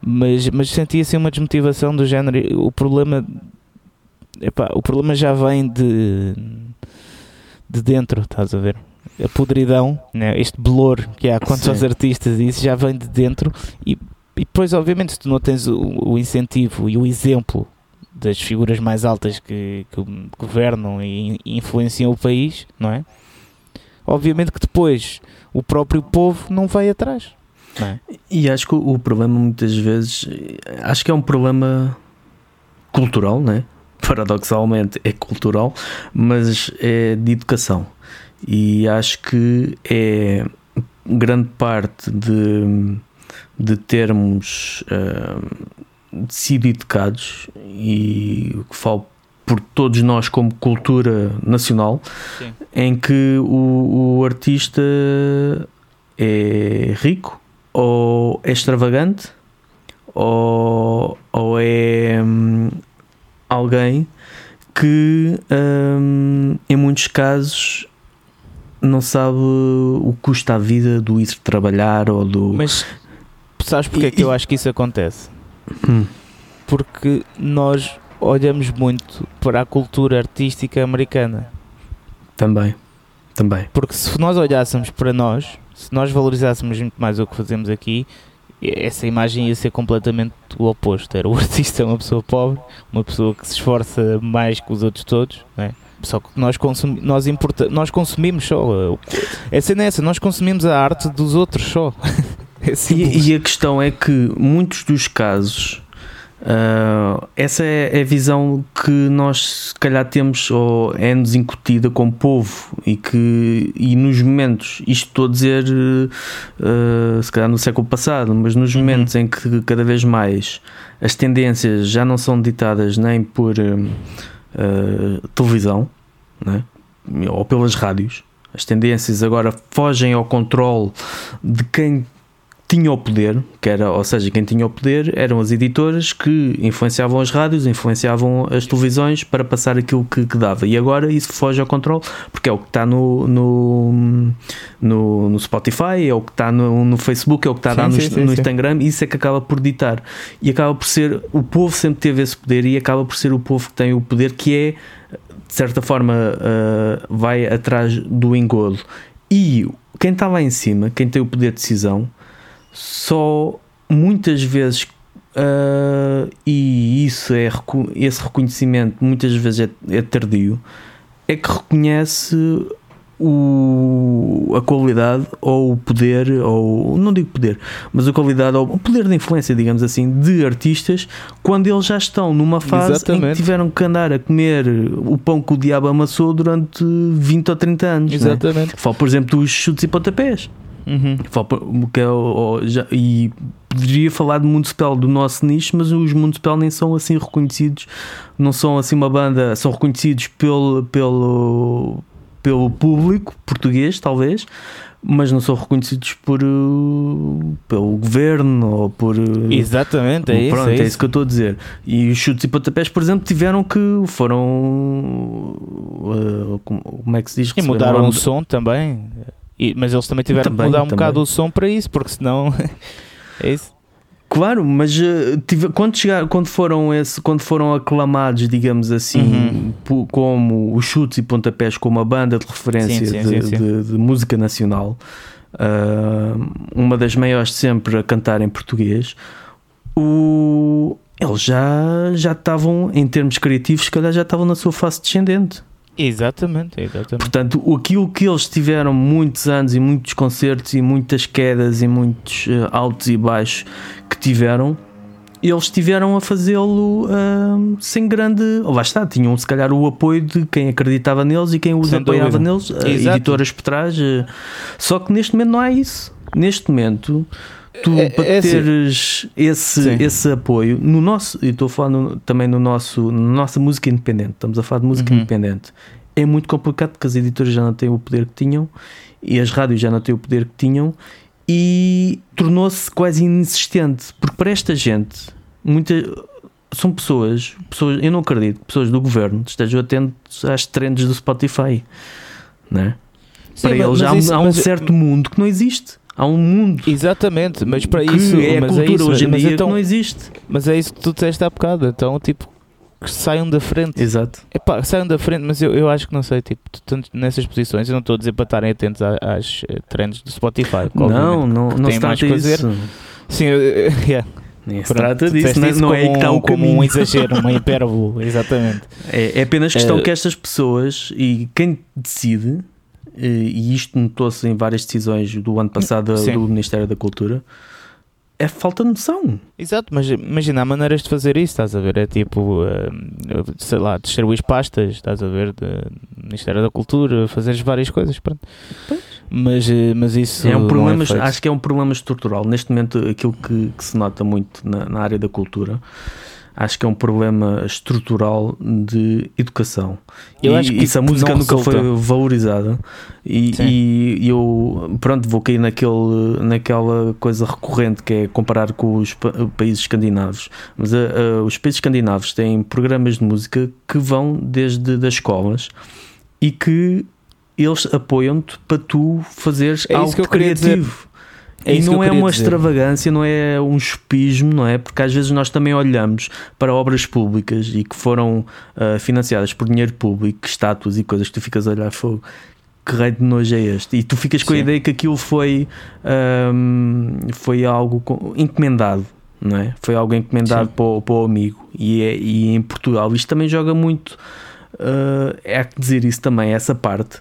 Mas, mas senti assim uma desmotivação do género. O problema. Epá, o problema já vem de. de dentro, estás a ver? A podridão, né? este blor que há quanto Sim. aos artistas, isso já vem de dentro. E, e depois, obviamente, se tu não tens o, o incentivo e o exemplo das figuras mais altas que, que governam e influenciam o país, não é? Obviamente que depois o próprio povo não vai atrás. Não é? E acho que o problema muitas vezes acho que é um problema cultural, né? *laughs* Paradoxalmente é cultural, mas é de educação. E acho que é grande parte de, de termos ah, sido educados e o que falo por todos nós como cultura nacional, Sim. em que o, o artista é rico ou é extravagante ou, ou é hum, alguém que hum, em muitos casos não sabe o que custa a vida do ir trabalhar ou do Mas sabes porque é que eu acho que isso acontece? Hum. Porque nós olhamos muito para a cultura artística americana. também também Porque se nós olhássemos para nós, se nós valorizássemos muito mais o que fazemos aqui, essa imagem ia ser completamente o oposto. Era o *laughs* artista uma pessoa pobre, uma pessoa que se esforça mais que os outros todos, não é? Só que nós, consumi nós, importa nós consumimos só. uh, A cena é essa, nós consumimos a arte dos outros só. *laughs* É. E, e a questão é que muitos dos casos ah, essa é a visão que nós se calhar temos ou é-nos incutida como povo e que e nos momentos, isto estou a dizer ah, se calhar no século passado, mas nos Uhum. momentos em que cada vez mais as tendências já não são ditadas nem por ah, televisão né? ou pelas rádios. As tendências agora fogem ao controle de quem tinha o poder, que era, ou seja, quem tinha o poder eram as editoras que influenciavam as rádios, influenciavam as televisões para passar aquilo que, que dava. E agora isso foge ao controle, porque é o que está no, no, no, no Spotify, é o que está no, no, Facebook, é o que está sim, lá no, sim, sim, no Instagram, isso é que acaba por ditar. E acaba por ser, o povo sempre teve esse poder e acaba por ser o povo que tem o poder que é, de certa forma, uh, vai atrás do engodo. E quem está lá em cima, quem tem o poder de decisão, só muitas vezes uh, e isso é esse reconhecimento muitas vezes é, é tardio é que reconhece o, a qualidade ou o poder, ou não digo poder, mas a qualidade ou o poder de influência, digamos assim, de artistas quando eles já estão numa fase Exatamente. em que tiveram que andar a comer o pão que o diabo amassou durante 20 ou 30 anos. É? Exatamente. Né? Falo, por exemplo, dos chutes e pontapés. Uhum. Que é, já, e poderia falar de Municipal do nosso nicho, mas os Municipal nem são assim reconhecidos, não são assim uma banda, são reconhecidos pelo, pelo, pelo público português, talvez, mas não são reconhecidos por pelo governo ou por exatamente é pronto, isso, é, é isso. que eu estou a dizer. E os chutes e pontapés por exemplo tiveram que foram uh, como é que se diz? E mudaram o som também e, mas eles também tiveram também, que mudar um também. bocado o som para isso, porque senão *laughs* é isso. Claro, mas uh, tive, quando, chegar, quando, foram esse, quando foram aclamados, digamos assim, uhum. como os chutes e pontapés, como a banda de referência sim, sim, de, sim, de, de, música nacional, uh, uma das maiores sempre a cantar em português, o, eles já, já estavam, em termos criativos, se calhar já estavam na sua face descendente. Exatamente, exatamente. Portanto, aquilo que eles tiveram muitos anos e muitos concertos e muitas quedas e muitos uh, altos e baixos que tiveram, eles tiveram a fazê-lo uh, sem grande. Oh, lá está, tinham se calhar o apoio de quem acreditava neles e quem os sem apoiava dúvida. neles, uh, editoras por trás. Uh, só que neste momento não há isso. Neste momento, tu é, para é teres assim. esse, esse apoio, no nosso, e estou a falar no, também no nosso, na nossa música independente, estamos a falar de música uhum. independente, é muito complicado porque as editoras já não têm o poder que tinham e as rádios já não têm o poder que tinham e tornou-se quase inexistente, porque para esta gente, muita, são pessoas, pessoas, eu não acredito, pessoas do governo estejam atentos às trends do Spotify, né? Sim, para eles há, isso, há um certo mundo que não existe. Há um mundo. Exatamente, mas para isso. É a mas cultura é isso, hoje em dia então, que não existe. Mas é isso que tu disseste há bocado. Então, tipo, que saiam da frente. Exato. Epá, saiam da frente, mas eu, eu acho que não sei, tipo, tanto nessas posições, eu não estou a dizer para estarem atentos às, eh, trends do Spotify. Não, não, não se trata disso. Sim, *laughs* yeah. Nem se trata disso, não, não é aí que está o como um exagero, uma *laughs* hipérbole, exatamente. É, é apenas questão é... que estas pessoas e quem decide e isto notou-se em várias decisões do ano passado Sim. do Ministério da Cultura, é falta de noção. Exato, mas imagina, há maneiras de fazer isso, estás a ver? É tipo, uh, sei lá, distribuir pastas, estás a ver? Do Ministério da Cultura, fazeres várias coisas, pronto. Mas, eh, mas isso é um problema, é acho que é um problema estrutural. Neste momento, aquilo que, que se nota muito na, na área da cultura acho que é um problema estrutural de educação. Eu e acho que isso a música nunca resulta. foi valorizada e, e, eu pronto vou cair naquele, naquela coisa recorrente que é comparar com os países escandinavos. Mas uh, uh, os países escandinavos têm programas de música que vão desde das escolas e que eles apoiam-te para tu fazeres é algo criativo. É e não é uma dizer. extravagância, não é um chupismo, não é? Porque às vezes nós também olhamos para obras públicas e que foram uh, financiadas por dinheiro público, estátuas e coisas que tu ficas a olhar fogo. Que rei de nojo é este? E tu ficas com Sim. a ideia que aquilo foi, um, foi algo encomendado, não é? Foi algo encomendado para o, para o, amigo. E, é, e em Portugal isto também joga muito. Uh, é que dizer isso também, essa parte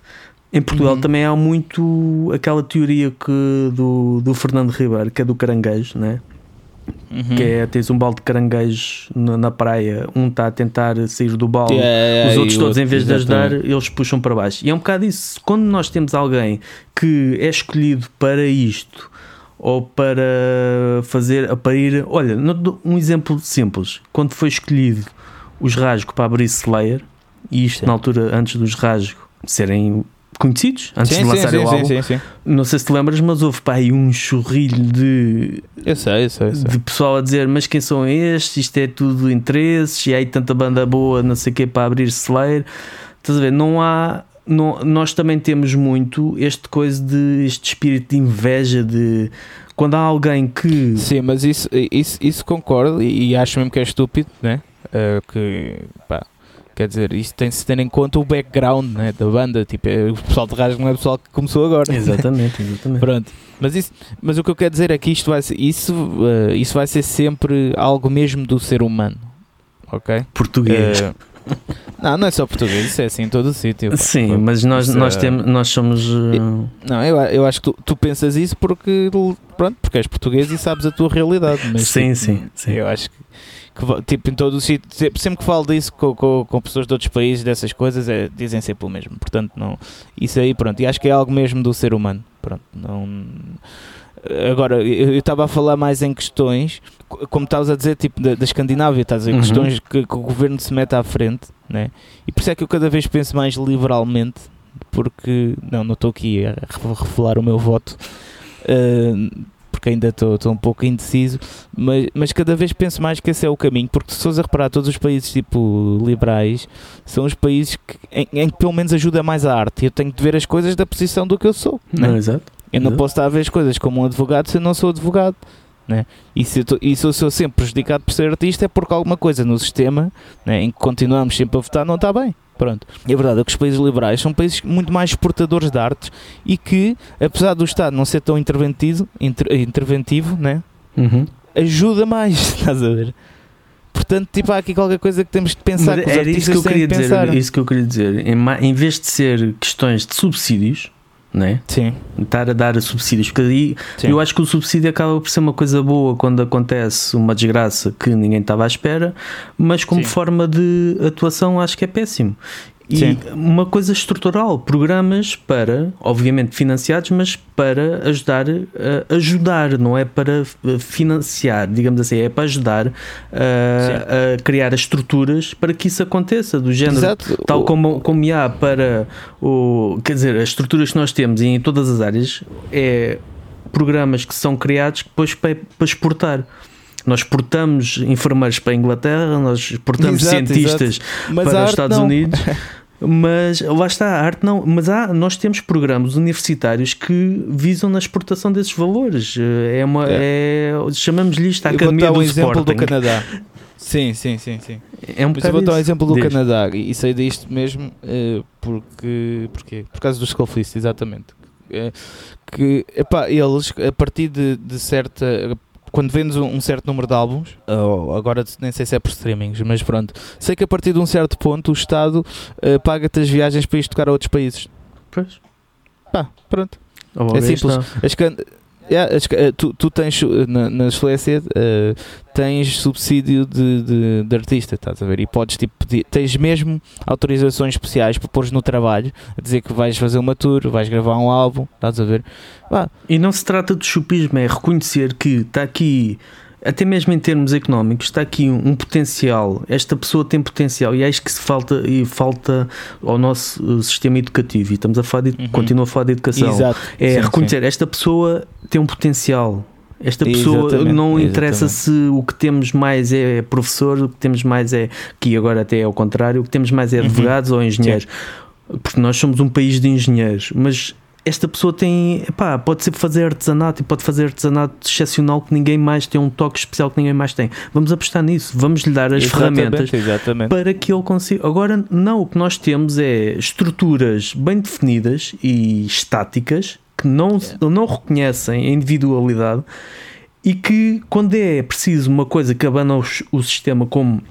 em Portugal uhum. também há muito aquela teoria que do, do Fernando Ribeiro, que é do caranguejo, né? Uhum. Que é tens um balde de caranguejo na, na praia, um está a tentar sair do balde, yeah, os outros todos, outro, em vez de ajudar, eles puxam para baixo. E é um bocado isso. Quando nós temos alguém que é escolhido para isto ou para fazer, para ir, olha, um exemplo simples: quando foi escolhido os rasgos para abrir Slayer e isto Sim. na altura antes dos rasgos serem conhecidos, antes sim, de sim, lançarem sim, o sim, álbum. sim, sim. Não sei se te lembras, mas houve pá, aí um churrilho de, Eu sei, eu sei, eu sei. de pessoal a dizer: Mas quem são estes? Isto é tudo interesses, e aí tanta banda boa, não sei o que, para abrir celeiro. Estás a ver? Não há. Não, nós também temos muito este coisa de este espírito de inveja de quando há alguém que Sim, mas isso, isso, isso concordo e, e acho mesmo que é estúpido, né? Eh, que, pá, quer dizer, isso tem-se ter em conta o background né, da banda. Tipo, é- o pessoal de rasgo não é o pessoal que começou agora. exatamente, exatamente. *laughs* Pronto. Mas, isso, mas o que eu quero dizer é que isto vai ser, isso, eh, isso vai ser sempre algo mesmo do ser humano. Ok? português. Eh, não, não é só português, isso é assim em todo o sítio. pá. Sim, mas nós, Isso nós, é- temos, nós somos. uh, Não, eu, eu acho que tu, tu pensas isso porque, pronto, porque és português e sabes a tua realidade. Mas, Sim, tipo, sim, sim. Eu acho que, que tipo, em todo o sítio, sempre, sempre que falo disso com, com, com pessoas de outros países, dessas coisas, é, dizem sempre o mesmo. Portanto, não, isso aí, pronto, e acho que é algo mesmo do ser humano. Pronto, não. Agora, eu estava a falar mais em questões, co- como estavas a dizer, tipo da, da Escandinávia, estás a dizer, Uhum. questões que, que o governo se mete à frente, né? e por isso é que eu cada vez penso mais liberalmente, porque, não, não estou aqui a re- revelar o meu voto, eh, porque ainda estou um pouco indeciso, mas, mas cada vez penso mais que esse é o caminho, porque se fores a reparar, todos os países tipo liberais são os países que, em, em que pelo menos ajuda mais a arte, eu tenho de ver as coisas da posição do que eu sou. né? Não, exato. Eu não Exato. posso estar a ver as coisas como um advogado se eu não sou advogado. Né? E, se eu tô- e se eu sou sempre prejudicado por ser artista é porque alguma coisa no sistema né, em que continuamos sempre a votar não está bem. Pronto. E a verdade é que os países liberais são países muito mais exportadores de artes e que, apesar do Estado não ser tão interventivo, inter- interventivo né, Uhum. ajuda mais, *laughs* estás a ver? Portanto, tipo, há aqui qualquer coisa que temos de pensar Mas que os era isso que eu queria dizer. pensar. Isso que eu queria dizer. Em, em vez de ser questões de subsídios, né? Sim, estar a dar subsídios, porque aí sim. eu acho que o subsídio acaba por ser uma coisa boa quando acontece uma desgraça que ninguém estava à espera, mas como Sim. forma de atuação acho que é péssimo. E Sim. uma coisa estrutural, programas para, obviamente financiados, mas para ajudar a ajudar, não é para eh, financiar, digamos assim, é para ajudar a, a criar as estruturas para que isso aconteça, do género Exato. Tal como, como há para o. Quer dizer, as estruturas que nós temos em todas as áreas é programas que são criados depois para, para exportar. Nós exportamos enfermeiros para a Inglaterra, nós exportamos Exato, cientistas a para os Estados não. Unidos. *laughs* Mas lá está, a arte não. Mas há, nós temos programas universitários que visam na exportação desses valores. É uma. É, chamamos-lhe isto a Eu vou Academia dar do um exemplo Sporting. do Canadá. *laughs* Sim, sim, sim, sim. É um Mas eu vou dar um exemplo do Diz. Canadá e sei disto mesmo eh, porque, porque por causa dos Skullfist, exatamente. Eh, que epá, eles a partir de, de certa quando vendes um, certo número de álbuns, agora nem sei se é por streamings, mas pronto, sei que a partir de um certo ponto o Estado eh, paga-te as viagens para ir tocar a outros países. Pois. Pá, pronto. Ou É simples. está- As can- Yeah, eh, tu, tu tens eh, na, na Suécia eh, tens subsídio de, de, de artista, estás a ver? E podes tipo pedir, tens mesmo autorizações especiais para pôres no trabalho a dizer que vais fazer uma tour, vais gravar um álbum, estás a ver? E não se trata de chupismo, é reconhecer que está aqui, até mesmo em termos económicos, está aqui um, um potencial. Esta pessoa tem potencial e acho que se falta e falta ao nosso uh, sistema educativo. E estamos a falar de, Uhum. continua a falar de educação. exato. É Sim, reconhecer esta pessoa tem um potencial. Esta pessoa Exatamente, não interessa exatamente. se o que temos mais é professor, o que temos mais é que agora até é o contrário, o que temos mais é Uhum. advogados ou engenheiros. Porque nós somos um país de engenheiros, mas esta pessoa tem, epá, pode ser fazer artesanato e pode fazer artesanato excepcional que ninguém mais tem um toque especial que ninguém mais tem. Vamos apostar nisso, vamos lhe dar as Exatamente, ferramentas Exatamente. para que ele consiga. Agora, não, o que nós temos é estruturas bem definidas e estáticas que não, não reconhecem a individualidade e que, quando é preciso uma coisa que abana o, o sistema, como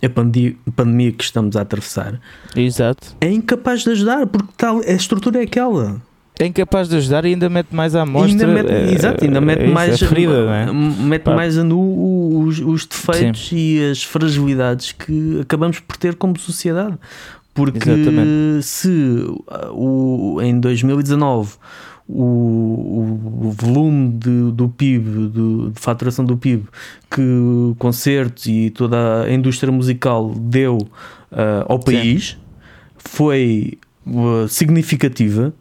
a pandemia, pandemia que estamos a atravessar, Exato. é incapaz de ajudar porque tal, a estrutura é aquela. É incapaz de ajudar e ainda mete mais à amostra. ainda mete, eh, exato, ainda mete é isso, mais, a ferida, é? mete Pá. mais a nu os, os defeitos e as fragilidades que acabamos por ter como sociedade. Porque Exatamente. se uh, o, em 2019 o, o, volume de, do PIB, do, de faturação do PIB, que concertos e toda a indústria musical deu uh, ao país, foi uh, significativa.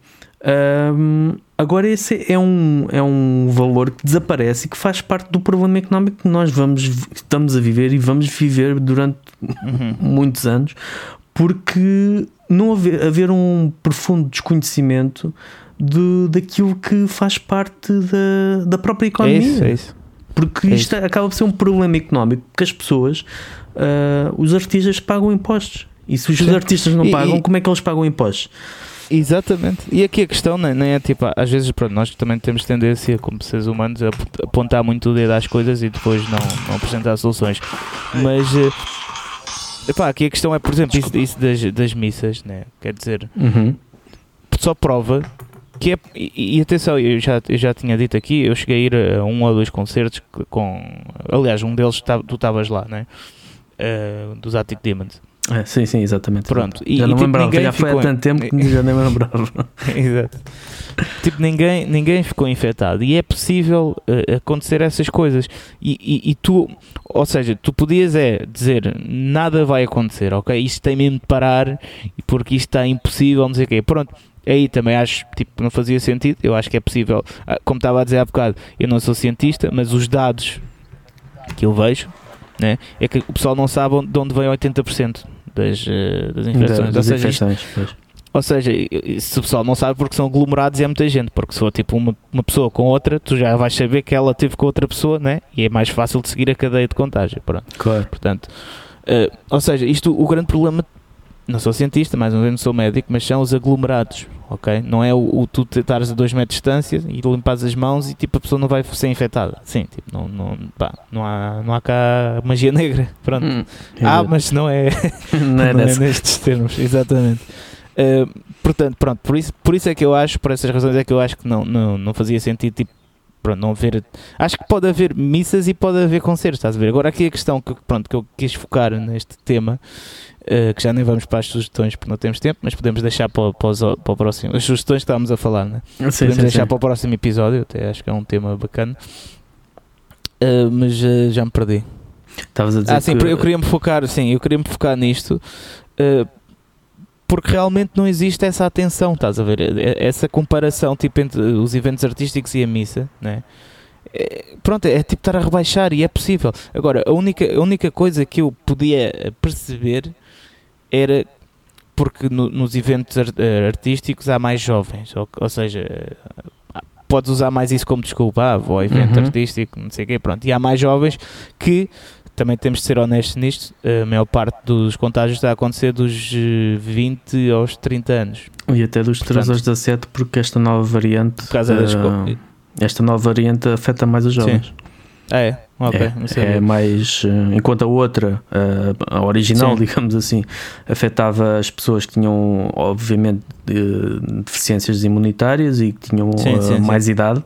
Um, agora esse é um, é um valor que desaparece e que faz parte do problema económico que nós vamos, estamos a viver e vamos viver durante uhum. muitos anos, porque não haver, haver um profundo desconhecimento de, daquilo que faz parte da, da própria economia. É isso, é isso. Porque é isto isso. acaba por ser um problema económico, porque as pessoas, uh, os artistas pagam impostos. E se os Sim. artistas não pagam, e, como é que eles pagam impostos? Exatamente. E aqui a questão nem, nem é tipo, às vezes pronto, nós também temos tendência, como seres humanos, a apontar muito o dedo às coisas e depois não, não apresentar soluções. Mas uh, epá, aqui a questão é, por exemplo, isso, isso das, das missas, né? quer dizer, uhum. só prova que é, e, e, atenção, eu já, eu já tinha dito aqui, eu cheguei a ir a um ou dois concertos com. Aliás, um deles tu estavas lá, né? Uh, dos Attic Demons. É, sim, sim, exatamente. Pronto. E, já não e, tipo, lembrava, já foi há tanto tempo que já nem me lembrava. *laughs* Exato. Tipo, ninguém, ninguém ficou infectado e é possível uh, acontecer essas coisas. E, e, e, tu, ou seja, tu podias é dizer nada vai acontecer, ok? Isto tem mesmo de parar porque isto está impossível, não sei o quê. Pronto, aí também acho tipo não fazia sentido. Eu acho que é possível, ah, como estava a dizer há bocado, eu não sou cientista, mas os dados que eu vejo né, é que o pessoal não sabe de onde vem 80% das, uh, das infecções. Das ou, seja, isto, ou seja, se o pessoal não sabe porque são aglomerados e é muita gente, porque se for tipo uma, uma pessoa com outra, tu já vais saber que ela teve com outra pessoa, né? E é mais fácil de seguir a cadeia de contágio. Pronto. Claro. Portanto, uh, ou seja, isto, o grande problema não sou cientista, mais uma vez não sou médico, mas são os aglomerados, ok? Não é o, o tu estares a 2 metros de distância e limpares as mãos e tipo a pessoa não vai ser infectada. Sim, tipo, não, não, pá, não, há, não há cá magia negra, *laughs* pronto. Hum, ah, mas não é, *laughs* *laughs* não é, não é nestes termos, exatamente. Uh, portanto, pronto, por isso, por isso é que eu acho, por essas razões é que eu acho que não, não, não fazia sentido tipo, pronto, não haver. Acho que pode haver missas e pode haver concertos, estás a ver? Agora aqui a questão que, pronto, que eu quis focar neste tema Uh, que já nem vamos para as sugestões porque não temos tempo, mas podemos deixar para, para, os, para o próximo. As sugestões que estávamos a falar, né? sim, podemos sim, deixar sim. para o próximo episódio, até acho que é um tema bacana. Uh, mas uh, já me perdi. Estavas a dizer ah, sim, que... eu queria me focar, sim, eu queria me focar nisto porque realmente não existe essa atenção, estás a ver? Essa comparação tipo entre os eventos artísticos e a missa, né? É, pronto, é tipo estar a rebaixar e é possível. Agora, a única, a única coisa que eu podia perceber era porque no, nos eventos eh, artísticos há mais jovens, ou, ou, seja, podes usar mais isso como desculpa, ah, vou ao evento uhum. artístico, não sei o quê, pronto, e há mais jovens que também temos de ser honestos nisto, a maior parte dos contágios está a acontecer dos 20 aos 30 anos. E até dos Portanto, 3 aos 17, porque esta nova variante. Por causa uh, das. Esta nova variante afeta mais os jovens. Sim. Ah, é? Ok, é, é mais. Eh, enquanto a outra, a, a original, Sim. *laughs* digamos assim, afetava as pessoas que tinham, obviamente, deficiências imunitárias e que tinham sim, sim, mais sim. idade,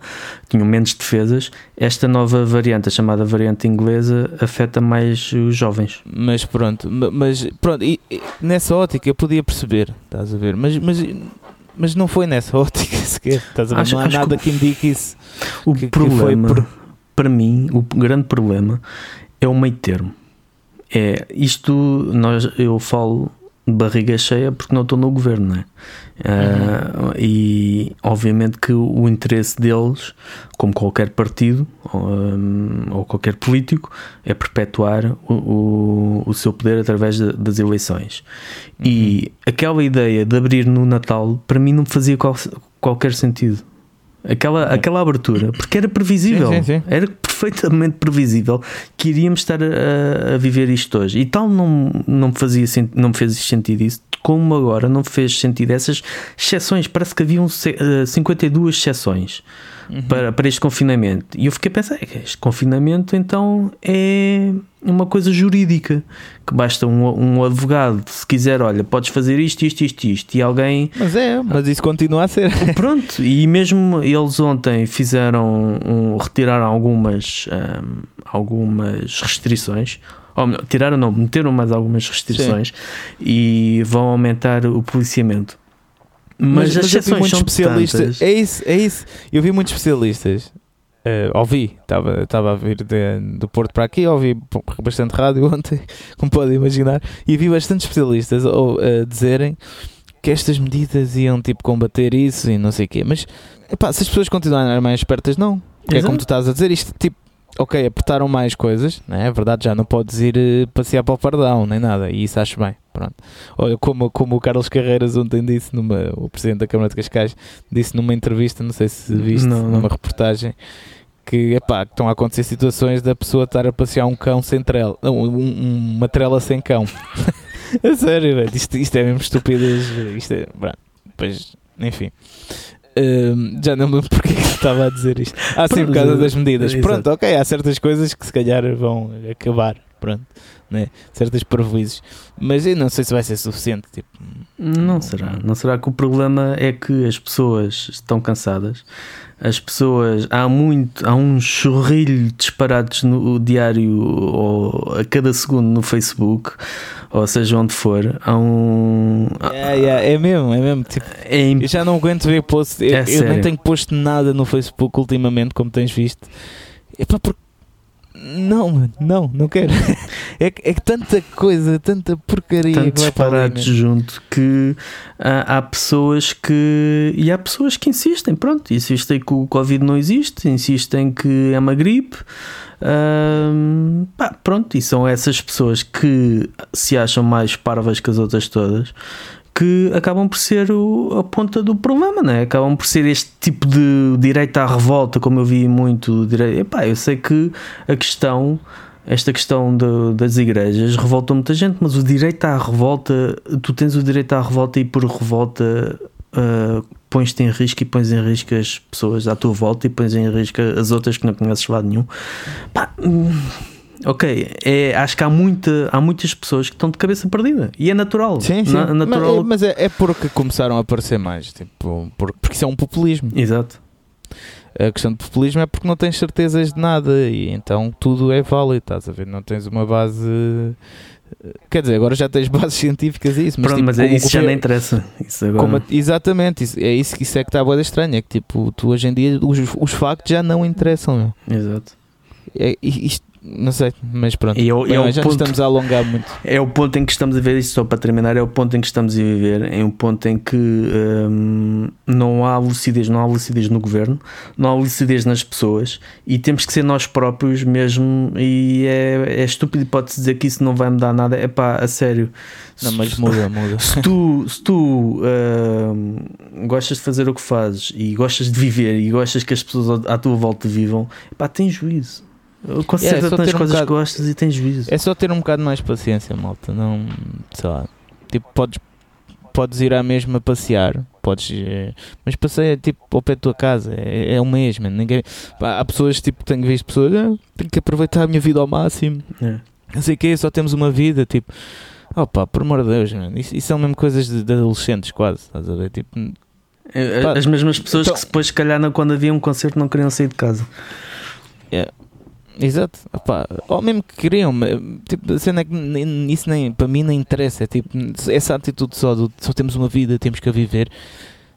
tinham menos defesas. Esta nova variante, a chamada variante inglesa, afeta mais os jovens. Mas pronto, mas pronto, e, e nessa ótica eu podia perceber, estás a ver, mas, mas mas não foi nessa *laughs* ótica sequer. Estás a ver? Acho, não há nada que, que indique isso. O que, problema, que por... para mim, o grande problema é o meio termo. É isto, nós, eu falo de barriga cheia porque não estou no governo, né? Uhum. Uh, e obviamente que o interesse deles, como qualquer partido ou, um, ou qualquer político, é perpetuar o, o, o seu poder através de, das eleições. Uhum. E aquela ideia de abrir no Natal, para mim, não fazia qual, qualquer sentido. Aquela, aquela abertura, porque era previsível, sim, sim, sim. era perfeitamente previsível que iríamos estar a, a, viver isto hoje. E tal não, não, fazia, não me fez sentido isso, como agora não fez sentido essas exceções. Parece que haviam 52 exceções uhum. para, para este confinamento. E eu fiquei a pensar: é este confinamento então é uma coisa jurídica que basta um, um advogado, se quiser, olha, podes fazer isto, isto, isto, isto, e alguém. Mas é, mas isso continua a ser. *laughs* Pronto, e mesmo eles ontem fizeram, um, retiraram algumas, um, algumas restrições. Ou melhor, tiraram, não, meteram mais algumas restrições Sim. e vão aumentar o policiamento. Mas, mas as exceções são especialistas. É isso, é isso. Eu vi muitos especialistas Uh, ouvi, estava a vir de, do Porto para aqui, ouvi bastante rádio *laughs* ontem, como podem imaginar, e vi bastantes especialistas ou, uh, dizerem que estas medidas iam tipo combater isso e não sei o quê, mas epá, se as pessoas continuarem mais espertas, não. É como tu estás a dizer, isto tipo, ok, apertaram mais coisas, né? é verdade, já não podes ir uh, passear para o Pardão, nem nada, e isso acho bem. Pronto. Olha, como, como o Carlos Carreiras ontem disse, numa, o presidente da Câmara de Cascais, disse numa entrevista, não sei se viste, não, não. numa reportagem, que, epá, estão a acontecer situações da pessoa estar a passear um cão sem trela, não, um, uma trela sem cão. *laughs* a sério, velho, isto, isto é mesmo estupidez. Isto é, pronto, depois, enfim. Uh, já não me lembro porque é que estava a dizer isto. Ah, sim, por causa das medidas. Pronto, ok, há certas coisas que se calhar vão acabar. Pronto né? certas prejuízos. Mas eu não sei se vai ser suficiente. Tipo, não será. Não será que o problema é que as pessoas estão cansadas. As pessoas, há muito, há um chorrilho disparados no diário ou a cada segundo no Facebook, ou seja, onde for. Há um. Yeah, é mesmo, é mesmo. Tipo, é imp... Eu já não aguento ver post. Eu, é eu nem tenho posto nada no Facebook ultimamente, como tens visto. É para porque não, não, não quero. *laughs* É que, é que tanta coisa, tanta porcaria Tanto que disparados junto que há, há, pessoas que. E há pessoas que insistem, pronto, insistem que o Covid não existe, insistem que é uma gripe. pá, pronto, e são essas pessoas que se acham mais parvas que as outras todas que acabam por ser o, a ponta do problema, né? acabam por ser este tipo de direito à revolta, como eu vi muito. Direito. Epá, eu sei que a questão, esta questão de, das igrejas, revolta muita gente, mas o direito à revolta, tu tens o direito à revolta e por revolta uh, pões-te em risco e pões em risco as pessoas à tua volta e pões em risco as outras que não conheces lado nenhum. Pá, hum, ok, é, acho que há, muita, há muitas pessoas que estão de cabeça perdida e é natural. Sim, sim. Na, natural. Mas, é, mas é, é, porque começaram a aparecer mais, tipo, porque, porque isso é um populismo. Exato. A questão de populismo é porque não tens certezas de nada e então tudo é válido, estás a ver? Não tens uma base. Quer dizer, agora já tens *laughs* bases científicas e isso, mas, Pronto, tipo, mas é isso já não interessa. Isso agora... Como, exatamente, isso, é isso, isso é que está a boa estranha. É que tipo, tu hoje em dia os, os factos já não interessam. Meu. Exato. É, isto, não sei, mas pronto. E eu, Bem, eu já ponto, estamos a alongar muito. É o ponto em que estamos a ver isto, só para terminar, é o ponto em que estamos a viver. É um ponto em que hum, não há lucidez, não há lucidez no governo, não há lucidez nas pessoas e temos que ser nós próprios mesmo. E é, é estúpido, pode-se dizer que isso não vai mudar nada. É pá, a sério. Não, mas muda, muda. Se tu, se tu hum, gostas de fazer o que fazes e gostas de viver e gostas que as pessoas à tua volta vivam, pá, tem juízo Concentra-te é, nas coisas um que gostas e tens juízo. É só ter um bocado mais paciência, malta. Não, sei lá. Tipo, podes, podes ir à mesma passear. Podes, é, mas passeia tipo ao pé da tua casa. É, é o mesmo. Ninguém, pá, há pessoas tipo, tenho visto pessoas, ah, tenho que aproveitar a minha vida ao máximo. É. Não sei o que, só temos uma vida. Tipo, opa, por amor de Deus, mano. Isso, isso são mesmo coisas de, de adolescentes, quase. Estás a ver? Tipo, é, pá, as mesmas pessoas então, que depois, se calhar, quando havia um concerto, não queriam sair de casa. Yeah. Exato, Opa, ou mesmo que queriam, tipo, cena é que isso nem, para mim nem interessa, é tipo, essa atitude só do só temos uma vida, temos que a viver.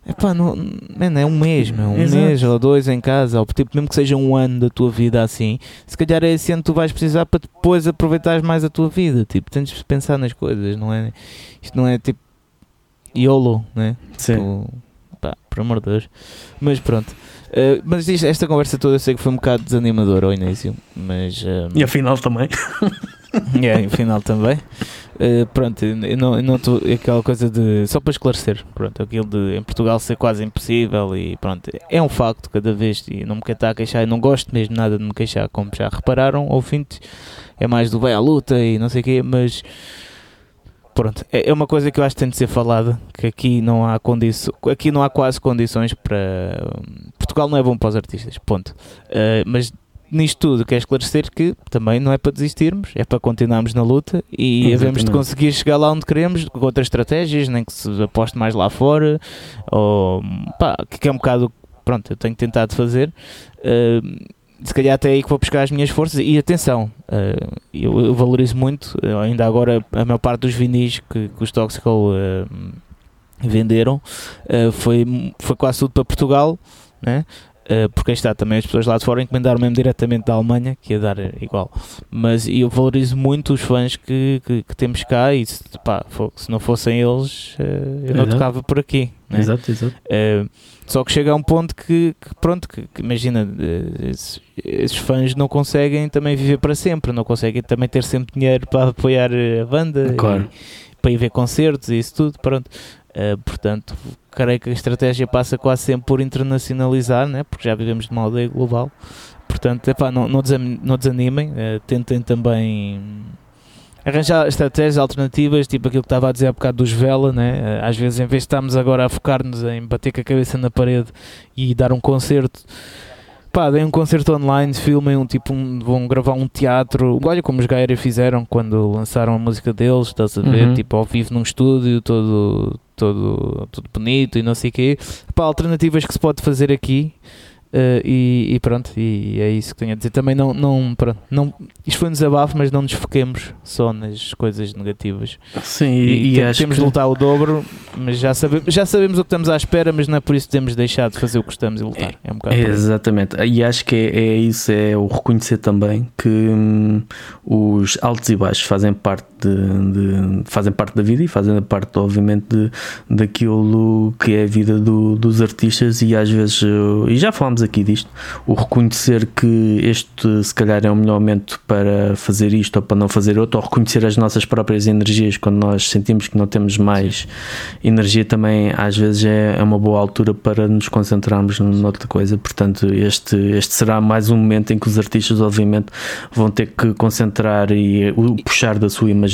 Epá, não, man, é um mês, meu, um Exato. mês ou dois em casa, ou tipo, mesmo que seja um ano da tua vida assim, se calhar é esse ano que tu vais precisar para depois aproveitares mais a tua vida. Tipo, tens de pensar nas coisas, não é? Isto não é tipo YOLO, né? Sim. Tipo, pá, por amor de Deus. Mas pronto. Uh, mas isto, esta conversa toda eu sei que foi um bocado desanimadora ao início, mas. Uh, e afinal também. é, *laughs* afinal também. Uh, pronto, eu não, não estou. aquela coisa de. Só para esclarecer, pronto, aquilo de em Portugal ser quase impossível e pronto, é um facto cada vez e não me quero estar a queixar e não gosto mesmo nada de me queixar, como já repararam, ouvintes, é mais do vai à luta e não sei o quê, mas pronto, é, é uma coisa que eu acho que tem de ser falada, que aqui não há condições, aqui não há quase condições para Portugal não é bom para os artistas, ponto. Uh, mas nisto tudo quer esclarecer que também não é para desistirmos, é para continuarmos na luta e havemos de conseguir chegar lá onde queremos com outras estratégias, nem que se aposte mais lá fora, ou pá, que é um bocado, pronto, eu tenho tentado fazer. Uh, se calhar até aí que vou buscar as minhas forças e atenção, uh, eu, eu, valorizo muito, uh, ainda agora a maior parte dos vinis que, que os Toxical venderam foi, foi quase tudo para Portugal, né? Uh, porque aí está também as pessoas lá de fora encomendaram mesmo diretamente da Alemanha, que ia dar igual. Mas eu valorizo muito os fãs que, que, que temos cá e se, pá, se não fossem eles, uh, eu não tocava por aqui. Né? Exato, exato. Uh, só que chega a um ponto que, que pronto, que, que imagina, esses, esses, fãs não conseguem também viver para sempre, não conseguem também ter sempre dinheiro para apoiar a banda claro. e, para ir ver concertos e isso tudo, pronto. Portanto, creio que a estratégia passa quase sempre por internacionalizar, né? porque já vivemos numa aldeia global. Portanto, epá, não, não, desanimem, uh, tentem também arranjar estratégias alternativas, tipo aquilo que estava a dizer há bocado dos Vela, né? Uh, às vezes, em vez de estarmos agora a focar-nos em bater com a cabeça na parede e dar um concerto, pá, deem um concerto online, filmem um tipo, um, vão gravar um teatro, olha como os Gaia fizeram quando lançaram a música deles, estás a ver, uhum. tipo ao vivo num estúdio, todo, todo, todo bonito e não sei o quê. Pá, alternativas que se pode fazer aqui Uh, e, e, pronto, e é isso que tenho a dizer. Também não, não, pronto, não isto foi um desabafo, mas não nos foquemos só nas coisas negativas. Sim, e, e, e temos que... de lutar o dobro, mas já sabemos, já sabemos o que estamos à espera, mas não é por isso que temos deixado de fazer o que estamos e lutar. É um bocado Exatamente, e acho que é, é, isso, é o reconhecer também que hum, os altos e baixos fazem parte de, de, fazem parte da vida e fazem parte, obviamente, de, daquilo que é a vida do, dos artistas e às vezes, eh, e já falámos aqui disto, o reconhecer que este se calhar é o melhor momento para fazer isto ou para não fazer outro, ou reconhecer as nossas próprias energias quando nós sentimos que não temos mais energia também às vezes é, é uma boa altura para nos concentrarmos noutra coisa, portanto este, este será mais um momento em que os artistas obviamente vão ter que concentrar e puxar da sua imaginação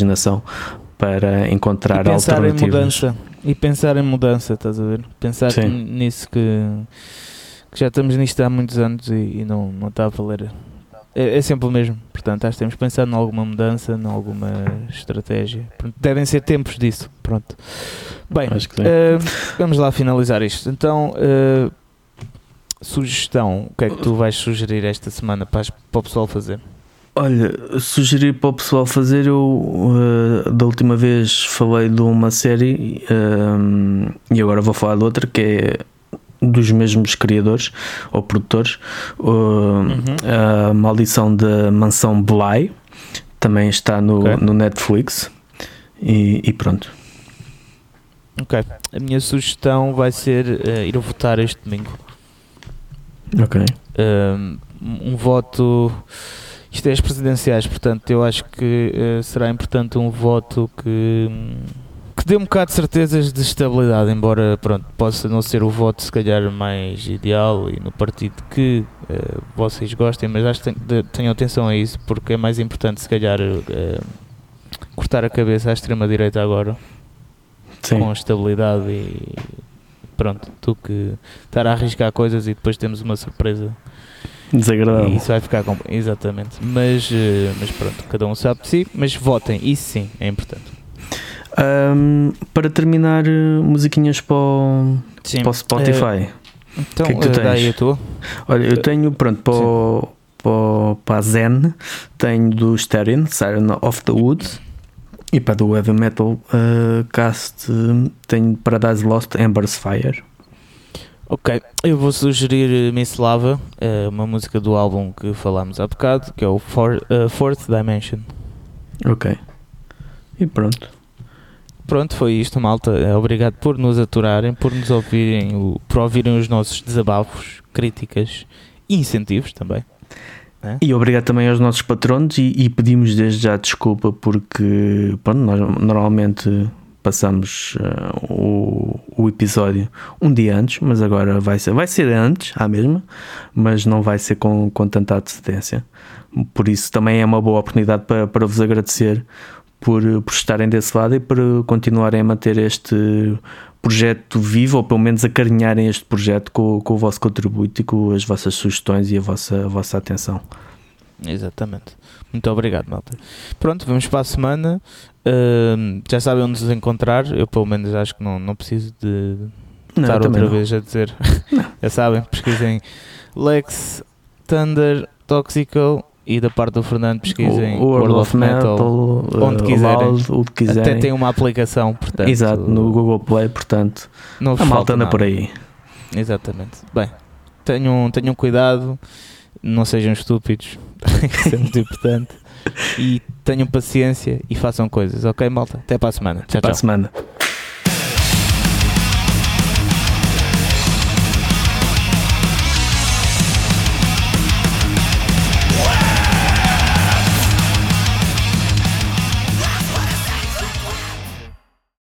para encontrar e pensar alternativas. Em mudança. E pensar em mudança, estás a ver? Pensar Sim. nisso que que já estamos nisto há muitos anos e, e não, não está a valer. É, é, sempre o mesmo, portanto, acho que temos pensado em alguma mudança, em alguma estratégia. Devem ser tempos disso. Pronto. Bem, uh, vamos lá finalizar isto. Então, uh, sugestão: o que é que tu vais sugerir esta semana para, para o pessoal fazer? Olha, sugerir para o pessoal fazer, eu uh, da última vez falei de uma série e agora vou falar de outra que é dos mesmos criadores ou produtores, uh, uhum. a Maldição da Mansão Bly também está no, okay. no Netflix e, e, pronto. Ok, a minha sugestão vai ser uh, ir votar este domingo. Ok. Uh, um voto. Isto é as presidenciais, portanto, eu acho que uh, será importante um voto que. Que dê um bocado de certezas de estabilidade, embora pronto, possa não ser o voto se calhar mais ideal e no partido que uh, vocês gostem, mas acho que tenham atenção a isso porque é mais importante se calhar uh, cortar a cabeça à extrema direita agora Sim. com estabilidade e pronto, tu que estar a arriscar coisas e depois temos uma surpresa desagradável. E isso vai ficar exatamente. Mas, uh, mas pronto, cada um sabe de si, mas votem, isso sim é importante. Um, para terminar, musiquinhas para o, para o Spotify. Uh, então, que é que tu tens? daí a tua. Olha, eu tenho, pronto, para, o, para, para a Zen, tenho do Stereo, Siren of the Woods. E para do Heavy Metal uh, Cast, tenho Paradise Lost, Ember's Fire. Ok, eu vou sugerir Miss Lava, uma música do álbum que falámos há bocado, que é o For, uh, Fourth Dimension. Ok. E pronto pronto, foi isto, malta. Obrigado por nos aturarem, por nos ouvirem, por ouvirem os nossos desabafos, críticas e incentivos também. É? E obrigado também aos nossos patronos e, e, pedimos desde já desculpa porque pronto, nós normalmente passamos uh, o, o episódio um dia antes, mas agora vai ser, vai ser antes, à mesma, mas não vai ser com, com tanta antecedência. Por isso também é uma boa oportunidade para, para vos agradecer por, por estarem desse lado e por continuarem a manter este projeto vivo, ou pelo menos acarinharem este projeto com, com o vosso contributo e com as vossas sugestões e a vossa, a vossa atenção. Exatamente. Muito obrigado, malta. Pronto, vamos para a semana. Uh, já sabem onde nos encontrar. Eu, pelo menos, acho que não, não preciso de não, estar outra não. vez a dizer. *laughs* *laughs* já sabem, pesquisem Lex, Thunder, Toxical e da parte do Fernando pesquisem o World, World of Metal, Metal onde uh, quiserem. Loud, quiserem. Até tem uma aplicação, portanto. Exato, no Google Play, portanto. Não a malta anda por aí. Exatamente. Bem, tenham, tenham cuidado, não sejam estúpidos, *laughs* isso é muito importante. E tenham paciência e façam coisas, ok, malta? Até para a semana. Tchau, Para a tchau. semana.